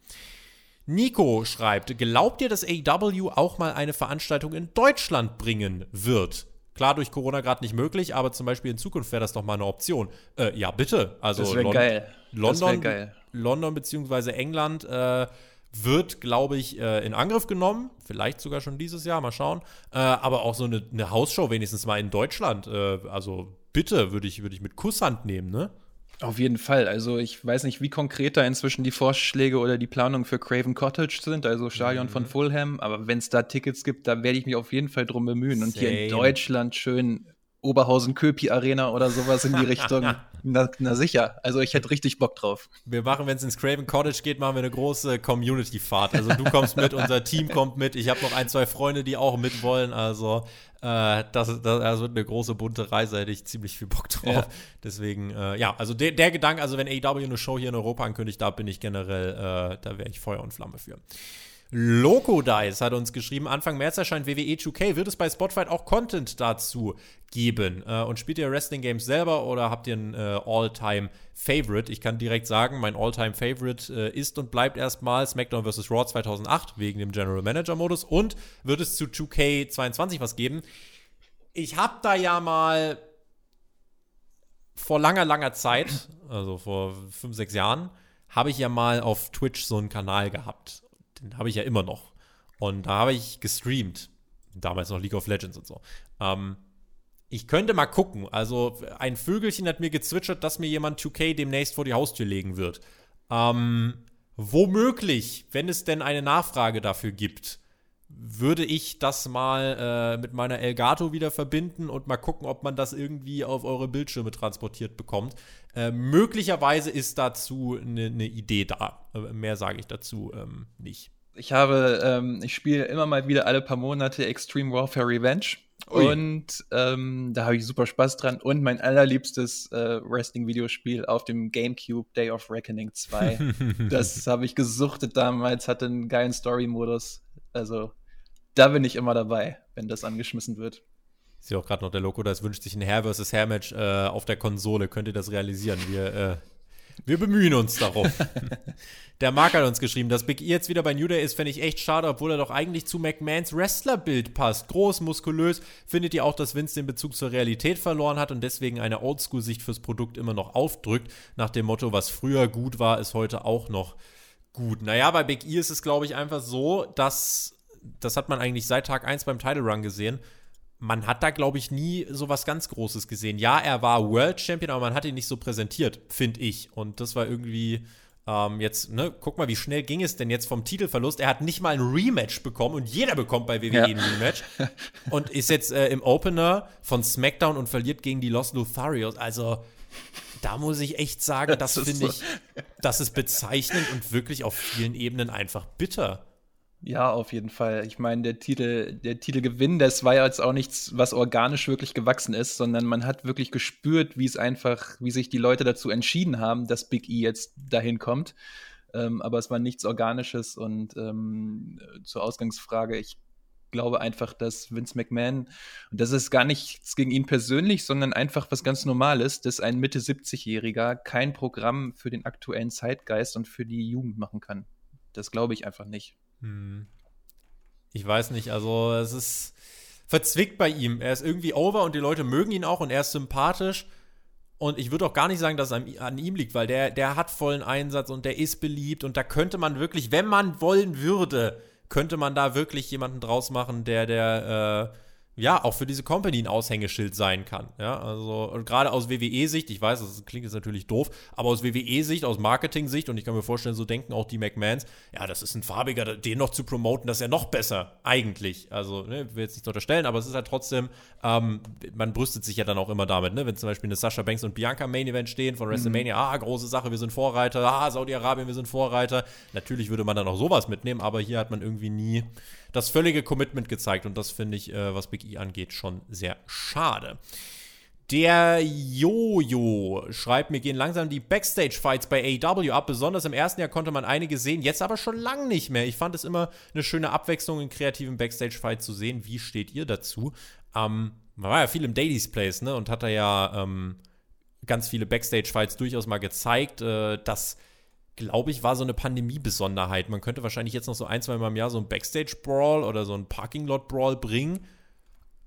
Nico schreibt, glaubt ihr, dass AEW auch mal eine Veranstaltung in Deutschland bringen wird? Klar, durch Corona gerade nicht möglich, aber zum Beispiel in Zukunft wäre das doch mal eine Option. Äh, ja, bitte. Also das wäre geil. London, wär geil. London bzw. England äh, wird, glaube ich, äh, in Angriff genommen. Vielleicht sogar schon dieses Jahr, mal schauen. Äh, aber auch so eine, eine Hausshow wenigstens mal in Deutschland. Äh, also bitte, würde ich, würd ich mit Kusshand nehmen, ne? Auf jeden Fall. Also ich weiß nicht, wie konkret da inzwischen die Vorschläge oder die Planungen für Craven Cottage sind, also Stadion mhm. von Fulham. Aber wenn es da Tickets gibt, da werde ich mich auf jeden Fall drum bemühen. Und hier in Deutschland schön Oberhausen-Köpi-Arena oder sowas in die Richtung. na, na, sicher. Also ich hätte richtig Bock drauf. Wir machen, wenn es ins Craven Cottage geht, machen wir eine große Community-Fahrt. Also du kommst mit, unser Team kommt mit. Ich habe noch ein, zwei Freunde, die auch mit wollen. Also äh, das, das, das, wird eine große bunte Reise, hätte ich ziemlich viel Bock drauf. Ja. Deswegen, äh, ja, also der, der Gedanke, also wenn AEW eine Show hier in Europa ankündigt, da bin ich generell, äh, da wäre ich Feuer und Flamme für. Loco Dice hat uns geschrieben, Anfang März erscheint WWE 2K. Wird es bei Spotify auch Content dazu geben? Äh, und spielt ihr Wrestling Games selber oder habt ihr ein äh, All-Time Favorite? Ich kann direkt sagen, mein All-Time Favorite äh, ist und bleibt erstmal SmackDown vs. Raw 2008 wegen dem General Manager Modus. Und wird es zu 2K22 was geben? Ich hab da ja mal vor langer, langer Zeit, also vor fünf, sechs Jahren, habe ich ja mal auf Twitch so einen Kanal gehabt den habe ich ja immer noch. Und da habe ich gestreamt. Damals noch League of Legends und so. Ähm, ich könnte mal gucken. Also, ein Vögelchen hat mir gezwitschert, dass mir jemand 2K demnächst vor die Haustür legen wird. Ähm, womöglich, wenn es denn eine Nachfrage dafür gibt, würde ich das mal äh, mit meiner Elgato wieder verbinden und mal gucken, ob man das irgendwie auf eure Bildschirme transportiert bekommt. Äh, möglicherweise ist dazu eine ne Idee da. Äh, mehr sage ich dazu ähm, nicht. Ich habe, ähm, ich spiele immer mal wieder alle paar Monate Extreme Warfare Revenge. Ui. Und ähm, da habe ich super Spaß dran. Und mein allerliebstes äh, Wrestling-Videospiel auf dem GameCube Day of Reckoning 2. das habe ich gesuchtet damals, hatte einen geilen Story-Modus. Also da bin ich immer dabei, wenn das angeschmissen wird. Ich sehe auch gerade noch der Loco, das wünscht sich ein Hair vs. Hair Match äh, auf der Konsole. Könnt ihr das realisieren? Wir, äh, wir bemühen uns darum. der Mark hat uns geschrieben, dass Big E jetzt wieder bei New Day ist, fände ich echt schade, obwohl er doch eigentlich zu McMahons Wrestlerbild passt. Groß, muskulös. Findet ihr auch, dass Vince den Bezug zur Realität verloren hat und deswegen eine Oldschool-Sicht fürs Produkt immer noch aufdrückt? Nach dem Motto, was früher gut war, ist heute auch noch gut. Naja, bei Big E ist es, glaube ich, einfach so, dass das hat man eigentlich seit Tag 1 beim Title Run gesehen. Man hat da, glaube ich, nie so was ganz Großes gesehen. Ja, er war World Champion, aber man hat ihn nicht so präsentiert, finde ich. Und das war irgendwie ähm, jetzt, ne, guck mal, wie schnell ging es denn jetzt vom Titelverlust? Er hat nicht mal ein Rematch bekommen und jeder bekommt bei WWE ja. ein Rematch. und ist jetzt äh, im Opener von SmackDown und verliert gegen die Los Lotharios. Also, da muss ich echt sagen, das, das finde so. ich, das ist bezeichnend und wirklich auf vielen Ebenen einfach bitter. Ja, auf jeden Fall. Ich meine, der Titel, der Titelgewinn, das war ja jetzt auch nichts, was organisch wirklich gewachsen ist, sondern man hat wirklich gespürt, wie es einfach, wie sich die Leute dazu entschieden haben, dass Big E jetzt dahin kommt. Ähm, aber es war nichts Organisches und ähm, zur Ausgangsfrage, ich glaube einfach, dass Vince McMahon, und das ist gar nichts gegen ihn persönlich, sondern einfach was ganz Normales, dass ein Mitte 70-Jähriger kein Programm für den aktuellen Zeitgeist und für die Jugend machen kann. Das glaube ich einfach nicht. Hm. Ich weiß nicht, also es ist verzwickt bei ihm. Er ist irgendwie over und die Leute mögen ihn auch und er ist sympathisch. Und ich würde auch gar nicht sagen, dass es an, an, ihm liegt, weil der, der hat vollen Einsatz und der ist beliebt und da könnte man wirklich, wenn man wollen würde, könnte man da wirklich jemanden draus machen, der, der, äh, ja, auch für diese Company ein Aushängeschild sein kann. Ja, also gerade aus WWE-Sicht, ich weiß, das klingt jetzt natürlich doof, aber aus WWE-Sicht, aus Marketing-Sicht, und ich kann mir vorstellen, so denken auch die McMahons, ja, das ist ein farbiger, den noch zu promoten, das ist ja noch besser, eigentlich. Also, ne, will jetzt nicht unterstellen, aber es ist halt trotzdem, ähm, man brüstet sich ja dann auch immer damit, ne, wenn zum Beispiel eine Sasha Banks und Bianca Main Event stehen von. WrestleMania, mhm. ah, große Sache, wir sind Vorreiter, ah, Saudi-Arabien, wir sind Vorreiter. Natürlich würde man dann auch sowas mitnehmen, aber hier hat man irgendwie nie das völlige Commitment gezeigt und das finde ich, äh, was Big E angeht, schon sehr schade. Der Jojo schreibt, mir gehen langsam die Backstage-Fights bei AEW ab. Besonders im ersten Jahr konnte man einige sehen, jetzt aber schon lange nicht mehr. Ich fand es immer eine schöne Abwechslung in kreativen Backstage-Fights zu sehen. Wie steht ihr dazu? Ähm, man war ja viel im Daily's Place, ne? Und hat da ja ähm, ganz viele Backstage-Fights durchaus mal gezeigt. Äh, das, glaube ich, war so eine Pandemie-Besonderheit. Man könnte wahrscheinlich jetzt noch so ein, zwei Mal im Jahr so ein Backstage-Brawl oder so ein Parking-Lot-Brawl bringen.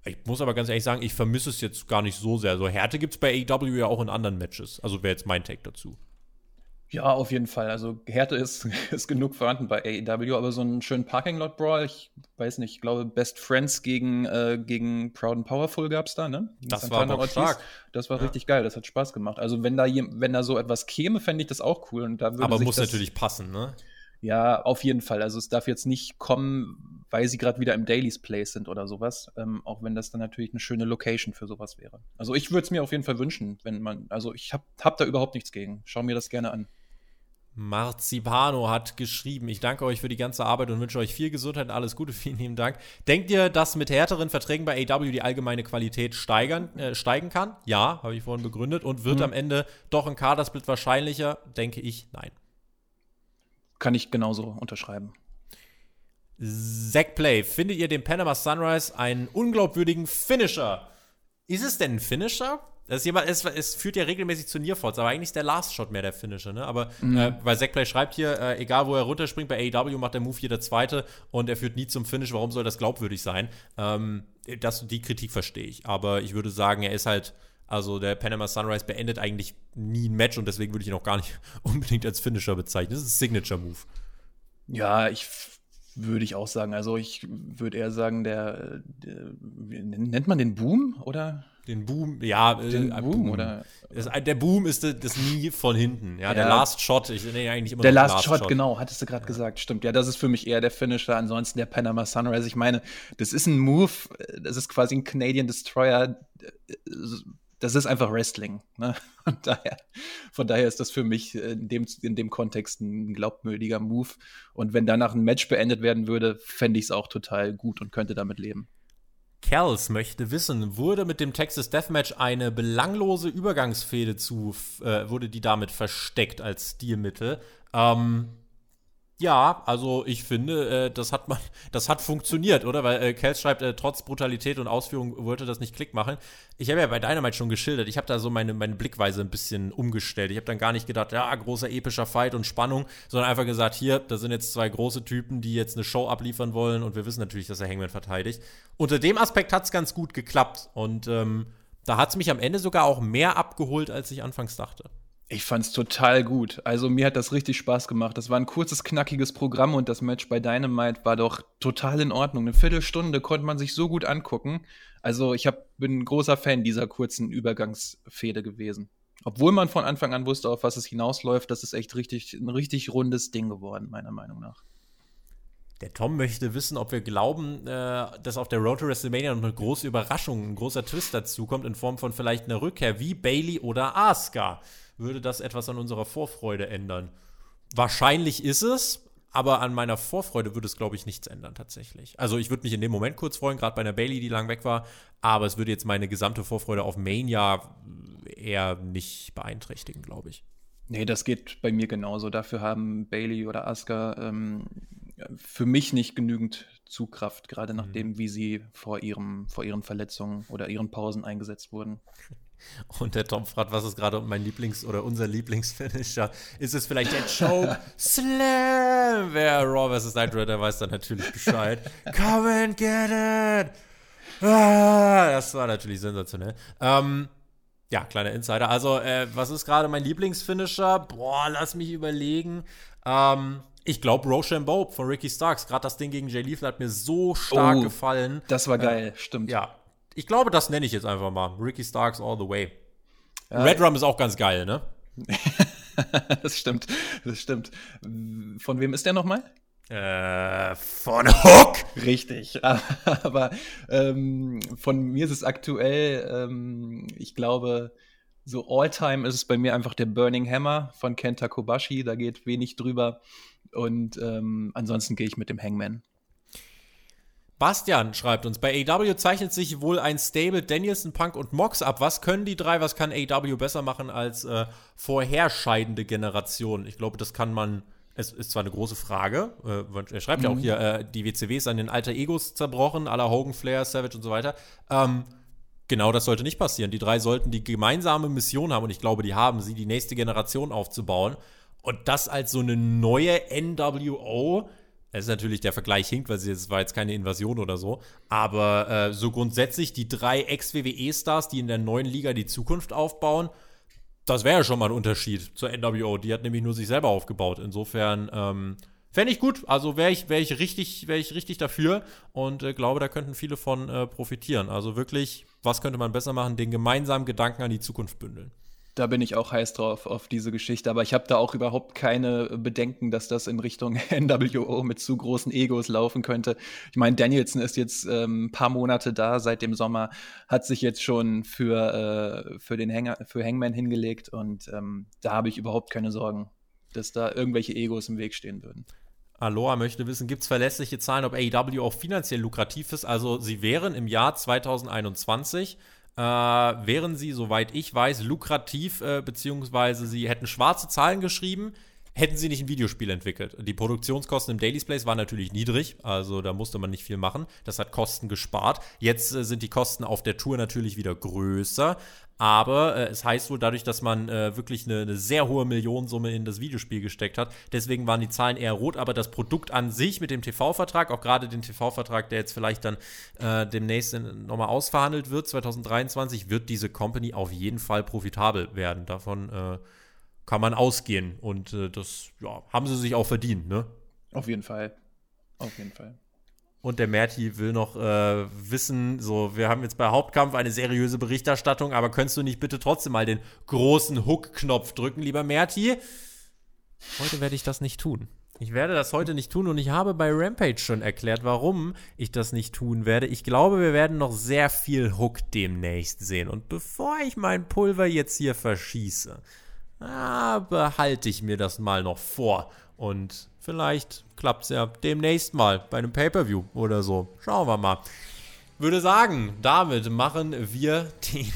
Ich muss aber ganz ehrlich sagen, ich vermisse es jetzt gar nicht so sehr. So Härte gibt es bei AEW ja auch in anderen Matches. Also wäre jetzt mein Take dazu. Ja, auf jeden Fall. Also Härte ist, ist genug vorhanden bei AEW, aber so einen schönen Parking Lot Brawl, ich weiß nicht, ich glaube Best Friends gegen, äh, gegen Proud and Powerful gab es da, ne? Das Santana war stark. Das war ja. richtig geil, das hat Spaß gemacht. Also wenn da, wenn da so etwas käme, fände ich das auch cool. Und da würde aber muss natürlich passen, ne? Ja, auf jeden Fall. Also es darf jetzt nicht kommen, weil sie gerade wieder im Daily's Place sind oder sowas. Ähm, auch wenn das dann natürlich eine schöne Location für sowas wäre. Also ich würde es mir auf jeden Fall wünschen, wenn man, also ich habe hab da überhaupt nichts gegen. Schau mir das gerne an. Marzipano hat geschrieben, ich danke euch für die ganze Arbeit und wünsche euch viel Gesundheit und alles Gute. Vielen lieben Dank. Denkt ihr, dass mit härteren Verträgen bei AW die allgemeine Qualität steigern, äh, steigen kann? Ja, habe ich vorhin begründet. Und wird mhm. am Ende doch ein Kadersplit wahrscheinlicher? Denke ich, nein. Kann ich genauso unterschreiben. Zack Play, findet ihr den Panama Sunrise einen unglaubwürdigen Finisher? Ist es denn ein Finisher? Das jemand, es, es, führt ja regelmäßig zu Nearfalls, aber eigentlich ist der Last Shot mehr der Finisher, ne? Aber mhm. äh, weil Zack Play schreibt hier, äh, egal wo er runterspringt, bei AEW macht der Move jeder zweite und er führt nie zum Finish. Warum soll das glaubwürdig sein? Ähm, das, die Kritik verstehe ich. Aber ich würde sagen, er ist halt also der Panama Sunrise beendet eigentlich nie ein Match und deswegen würde ich ihn auch gar nicht unbedingt als Finisher bezeichnen. Das ist ein Signature-Move. Ja, ich würde ich auch sagen. Also ich würde eher sagen, der, der, nennt man den Boom oder? Den Boom, ja, äh, den äh, Boom, oder? Das, der Boom ist das nie von hinten. Ja, ja. der Last Shot, ich nenne eigentlich immer Der Last, Last Shot, Shot, genau, hattest du gerade ja. gesagt, stimmt. Ja, das ist für mich eher der Finisher. Ansonsten der Panama Sunrise. Ich meine, das ist ein Move, das ist quasi ein Canadian Destroyer das ist einfach Wrestling. Ne? Von, daher, von daher ist das für mich in dem, in dem Kontext ein glaubwürdiger Move. Und wenn danach ein Match beendet werden würde, fände ich es auch total gut und könnte damit leben. Kels möchte wissen, wurde mit dem Texas Deathmatch eine belanglose Übergangsfehde zu, äh, wurde die damit versteckt als Stilmittel? Ähm, ja, also ich finde, äh, das hat man, das hat funktioniert, oder? Weil äh, Kels schreibt, äh, trotz Brutalität und Ausführung wollte das nicht Klick machen. Ich habe ja bei Dynamite schon geschildert, ich habe da so meine, meine Blickweise ein bisschen umgestellt. Ich habe dann gar nicht gedacht, ja, großer epischer Fight und Spannung, sondern einfach gesagt, hier, da sind jetzt zwei große Typen, die jetzt eine Show abliefern wollen und wir wissen natürlich, dass er Hangman verteidigt. Unter dem Aspekt hat es ganz gut geklappt und ähm, da hat es mich am Ende sogar auch mehr abgeholt, als ich anfangs dachte. Ich fand es total gut. Also mir hat das richtig Spaß gemacht. Das war ein kurzes, knackiges Programm und das Match bei Dynamite war doch total in Ordnung. Eine Viertelstunde konnte man sich so gut angucken. Also ich hab, bin ein großer Fan dieser kurzen Übergangsfehde gewesen. Obwohl man von Anfang an wusste, auf was es hinausläuft, das ist echt richtig, ein richtig rundes Ding geworden, meiner Meinung nach. Der Tom möchte wissen, ob wir glauben, äh, dass auf der Road to WrestleMania noch eine große Überraschung, ein großer Twist dazu kommt, in Form von vielleicht einer Rückkehr wie Bailey oder Asuka würde das etwas an unserer Vorfreude ändern. Wahrscheinlich ist es, aber an meiner Vorfreude würde es, glaube ich, nichts ändern tatsächlich. Also ich würde mich in dem Moment kurz freuen, gerade bei einer Bailey, die lang weg war, aber es würde jetzt meine gesamte Vorfreude auf Mania eher nicht beeinträchtigen, glaube ich. Nee, das geht bei mir genauso. Dafür haben Bailey oder Asuka ähm, für mich nicht genügend Zugkraft, gerade nachdem, mhm. wie sie vor, ihrem, vor ihren Verletzungen oder ihren Pausen eingesetzt wurden. Und der Tom fragt, was ist gerade mein Lieblings- oder unser Lieblingsfinisher? Ist es vielleicht der Choke Slam? Wer Raw vs. Nitro, der weiß dann natürlich Bescheid. Come and get it! Ah, das war natürlich sensationell. Ähm, ja, kleiner Insider. Also, äh, was ist gerade mein Lieblingsfinisher? Boah, lass mich überlegen. Ähm, ich glaube, Rochambeau von Ricky Starks, gerade das Ding gegen Jay Lethal hat mir so stark oh, gefallen. Das war geil, äh, stimmt. Ja, ich glaube, das nenne ich jetzt einfach mal. Ricky Starks all the way. Ja. Red Rum ist auch ganz geil, ne? das stimmt, das stimmt. Von wem ist der nochmal? Äh, von Hook! Richtig. Aber ähm, von mir ist es aktuell, ähm, ich glaube, so All-Time ist es bei mir einfach der Burning Hammer von Kenta Kobashi. Da geht wenig drüber. Und ähm, ansonsten gehe ich mit dem Hangman. Bastian schreibt uns, bei AW zeichnet sich wohl ein Stable Danielson, Punk und Mox ab. Was können die drei, was kann AW besser machen als äh, vorherscheidende Generation? Ich glaube, das kann man es ist zwar eine große Frage, äh, er schreibt mhm. ja auch mhm. hier, äh, die WCW ist an den alter Egos zerbrochen, aller Hogan, Flair, Savage und so weiter. Ähm, genau das sollte nicht passieren. Die drei sollten die gemeinsame Mission haben, und ich glaube, die haben sie, die nächste Generation aufzubauen. Und das als so eine neue NWO, das ist natürlich der Vergleich hinkt, weil es war jetzt keine Invasion oder so. Aber äh, so grundsätzlich die drei Ex-WWE-Stars, die in der neuen Liga die Zukunft aufbauen, das wäre ja schon mal ein Unterschied zur NWO. Die hat nämlich nur sich selber aufgebaut. Insofern ähm, fände ich gut. Also wäre ich, wär ich, richtig, wär ich richtig dafür und äh, glaube, da könnten viele von äh, profitieren. Also wirklich, was könnte man besser machen? Den gemeinsamen Gedanken an die Zukunft bündeln. Da bin ich auch heiß drauf auf diese Geschichte, aber ich habe da auch überhaupt keine Bedenken, dass das in Richtung NWO mit zu großen Egos laufen könnte. Ich meine, Danielson ist jetzt ähm, ein paar Monate da seit dem Sommer, hat sich jetzt schon für, äh, für den Hänger, für Hangman hingelegt und ähm, da habe ich überhaupt keine Sorgen, dass da irgendwelche Egos im Weg stehen würden. Aloha möchte wissen, gibt es verlässliche Zahlen, ob AEW auch finanziell lukrativ ist? Also sie wären im Jahr 2021 äh, wären sie, soweit ich weiß, lukrativ, äh, beziehungsweise sie hätten schwarze Zahlen geschrieben, hätten sie nicht ein Videospiel entwickelt. Die Produktionskosten im Daily's Place waren natürlich niedrig, also da musste man nicht viel machen. Das hat Kosten gespart. Jetzt äh, sind die Kosten auf der Tour natürlich wieder größer. Aber äh, es heißt wohl dadurch, dass man äh, wirklich eine, eine, sehr hohe Millionensumme in das Videospiel gesteckt hat. Deswegen waren die Zahlen eher rot, aber das Produkt an sich mit dem TV-Vertrag, auch gerade den TV-Vertrag, der jetzt vielleicht dann äh, demnächst nochmal ausverhandelt wird, 2023, wird diese Company auf jeden Fall profitabel werden. Davon äh, kann man ausgehen. Und äh, das ja, haben sie sich auch verdient, ne? Auf jeden Fall. Auf jeden Fall. Und der Merti will noch äh, wissen, so, wir haben jetzt bei Hauptkampf eine seriöse Berichterstattung, aber könntest du nicht bitte trotzdem mal den großen Hook-Knopf drücken, lieber Merti? Heute werde ich das nicht tun. Ich werde das heute nicht tun und ich habe bei Rampage schon erklärt, warum ich das nicht tun werde. Ich glaube, wir werden noch sehr viel Hook demnächst sehen. Und bevor ich mein Pulver jetzt hier verschieße, ah, behalte ich mir das mal noch vor. Und vielleicht klappt es ja demnächst mal bei einem Pay-Per-View oder so. Schauen wir mal. Würde sagen, damit machen wir den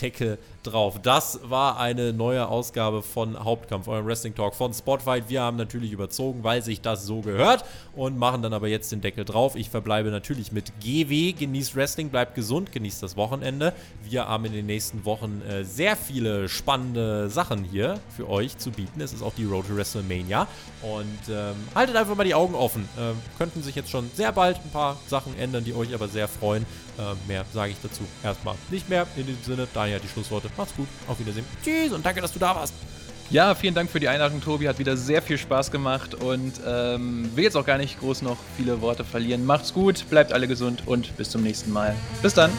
Deckel drauf. Das war eine neue Ausgabe von Hauptkampf, eurem Wrestling Talk von Spotfight. Wir haben natürlich überzogen, weil sich das so gehört und machen dann aber jetzt den Deckel drauf. Ich verbleibe natürlich mit GW. Genießt Wrestling, bleibt gesund, genießt das Wochenende. Wir haben in den nächsten Wochen äh, sehr viele spannende Sachen hier für euch zu bieten. Es ist auch die Road to WrestleMania und ähm, haltet einfach mal die Augen offen. Ähm, könnten sich jetzt schon sehr bald ein paar Sachen ändern, die euch aber sehr freuen. Ähm, mehr sage ich dazu erstmal nicht mehr. In diesem Sinne, daher die Schlussworte. Macht's gut. Auf Wiedersehen. Tschüss und danke, dass du da warst. Ja, vielen Dank für die Einladung, Tobi. Hat wieder sehr viel Spaß gemacht und ähm, will jetzt auch gar nicht groß noch viele Worte verlieren. Macht's gut, bleibt alle gesund und bis zum nächsten Mal. Bis dann.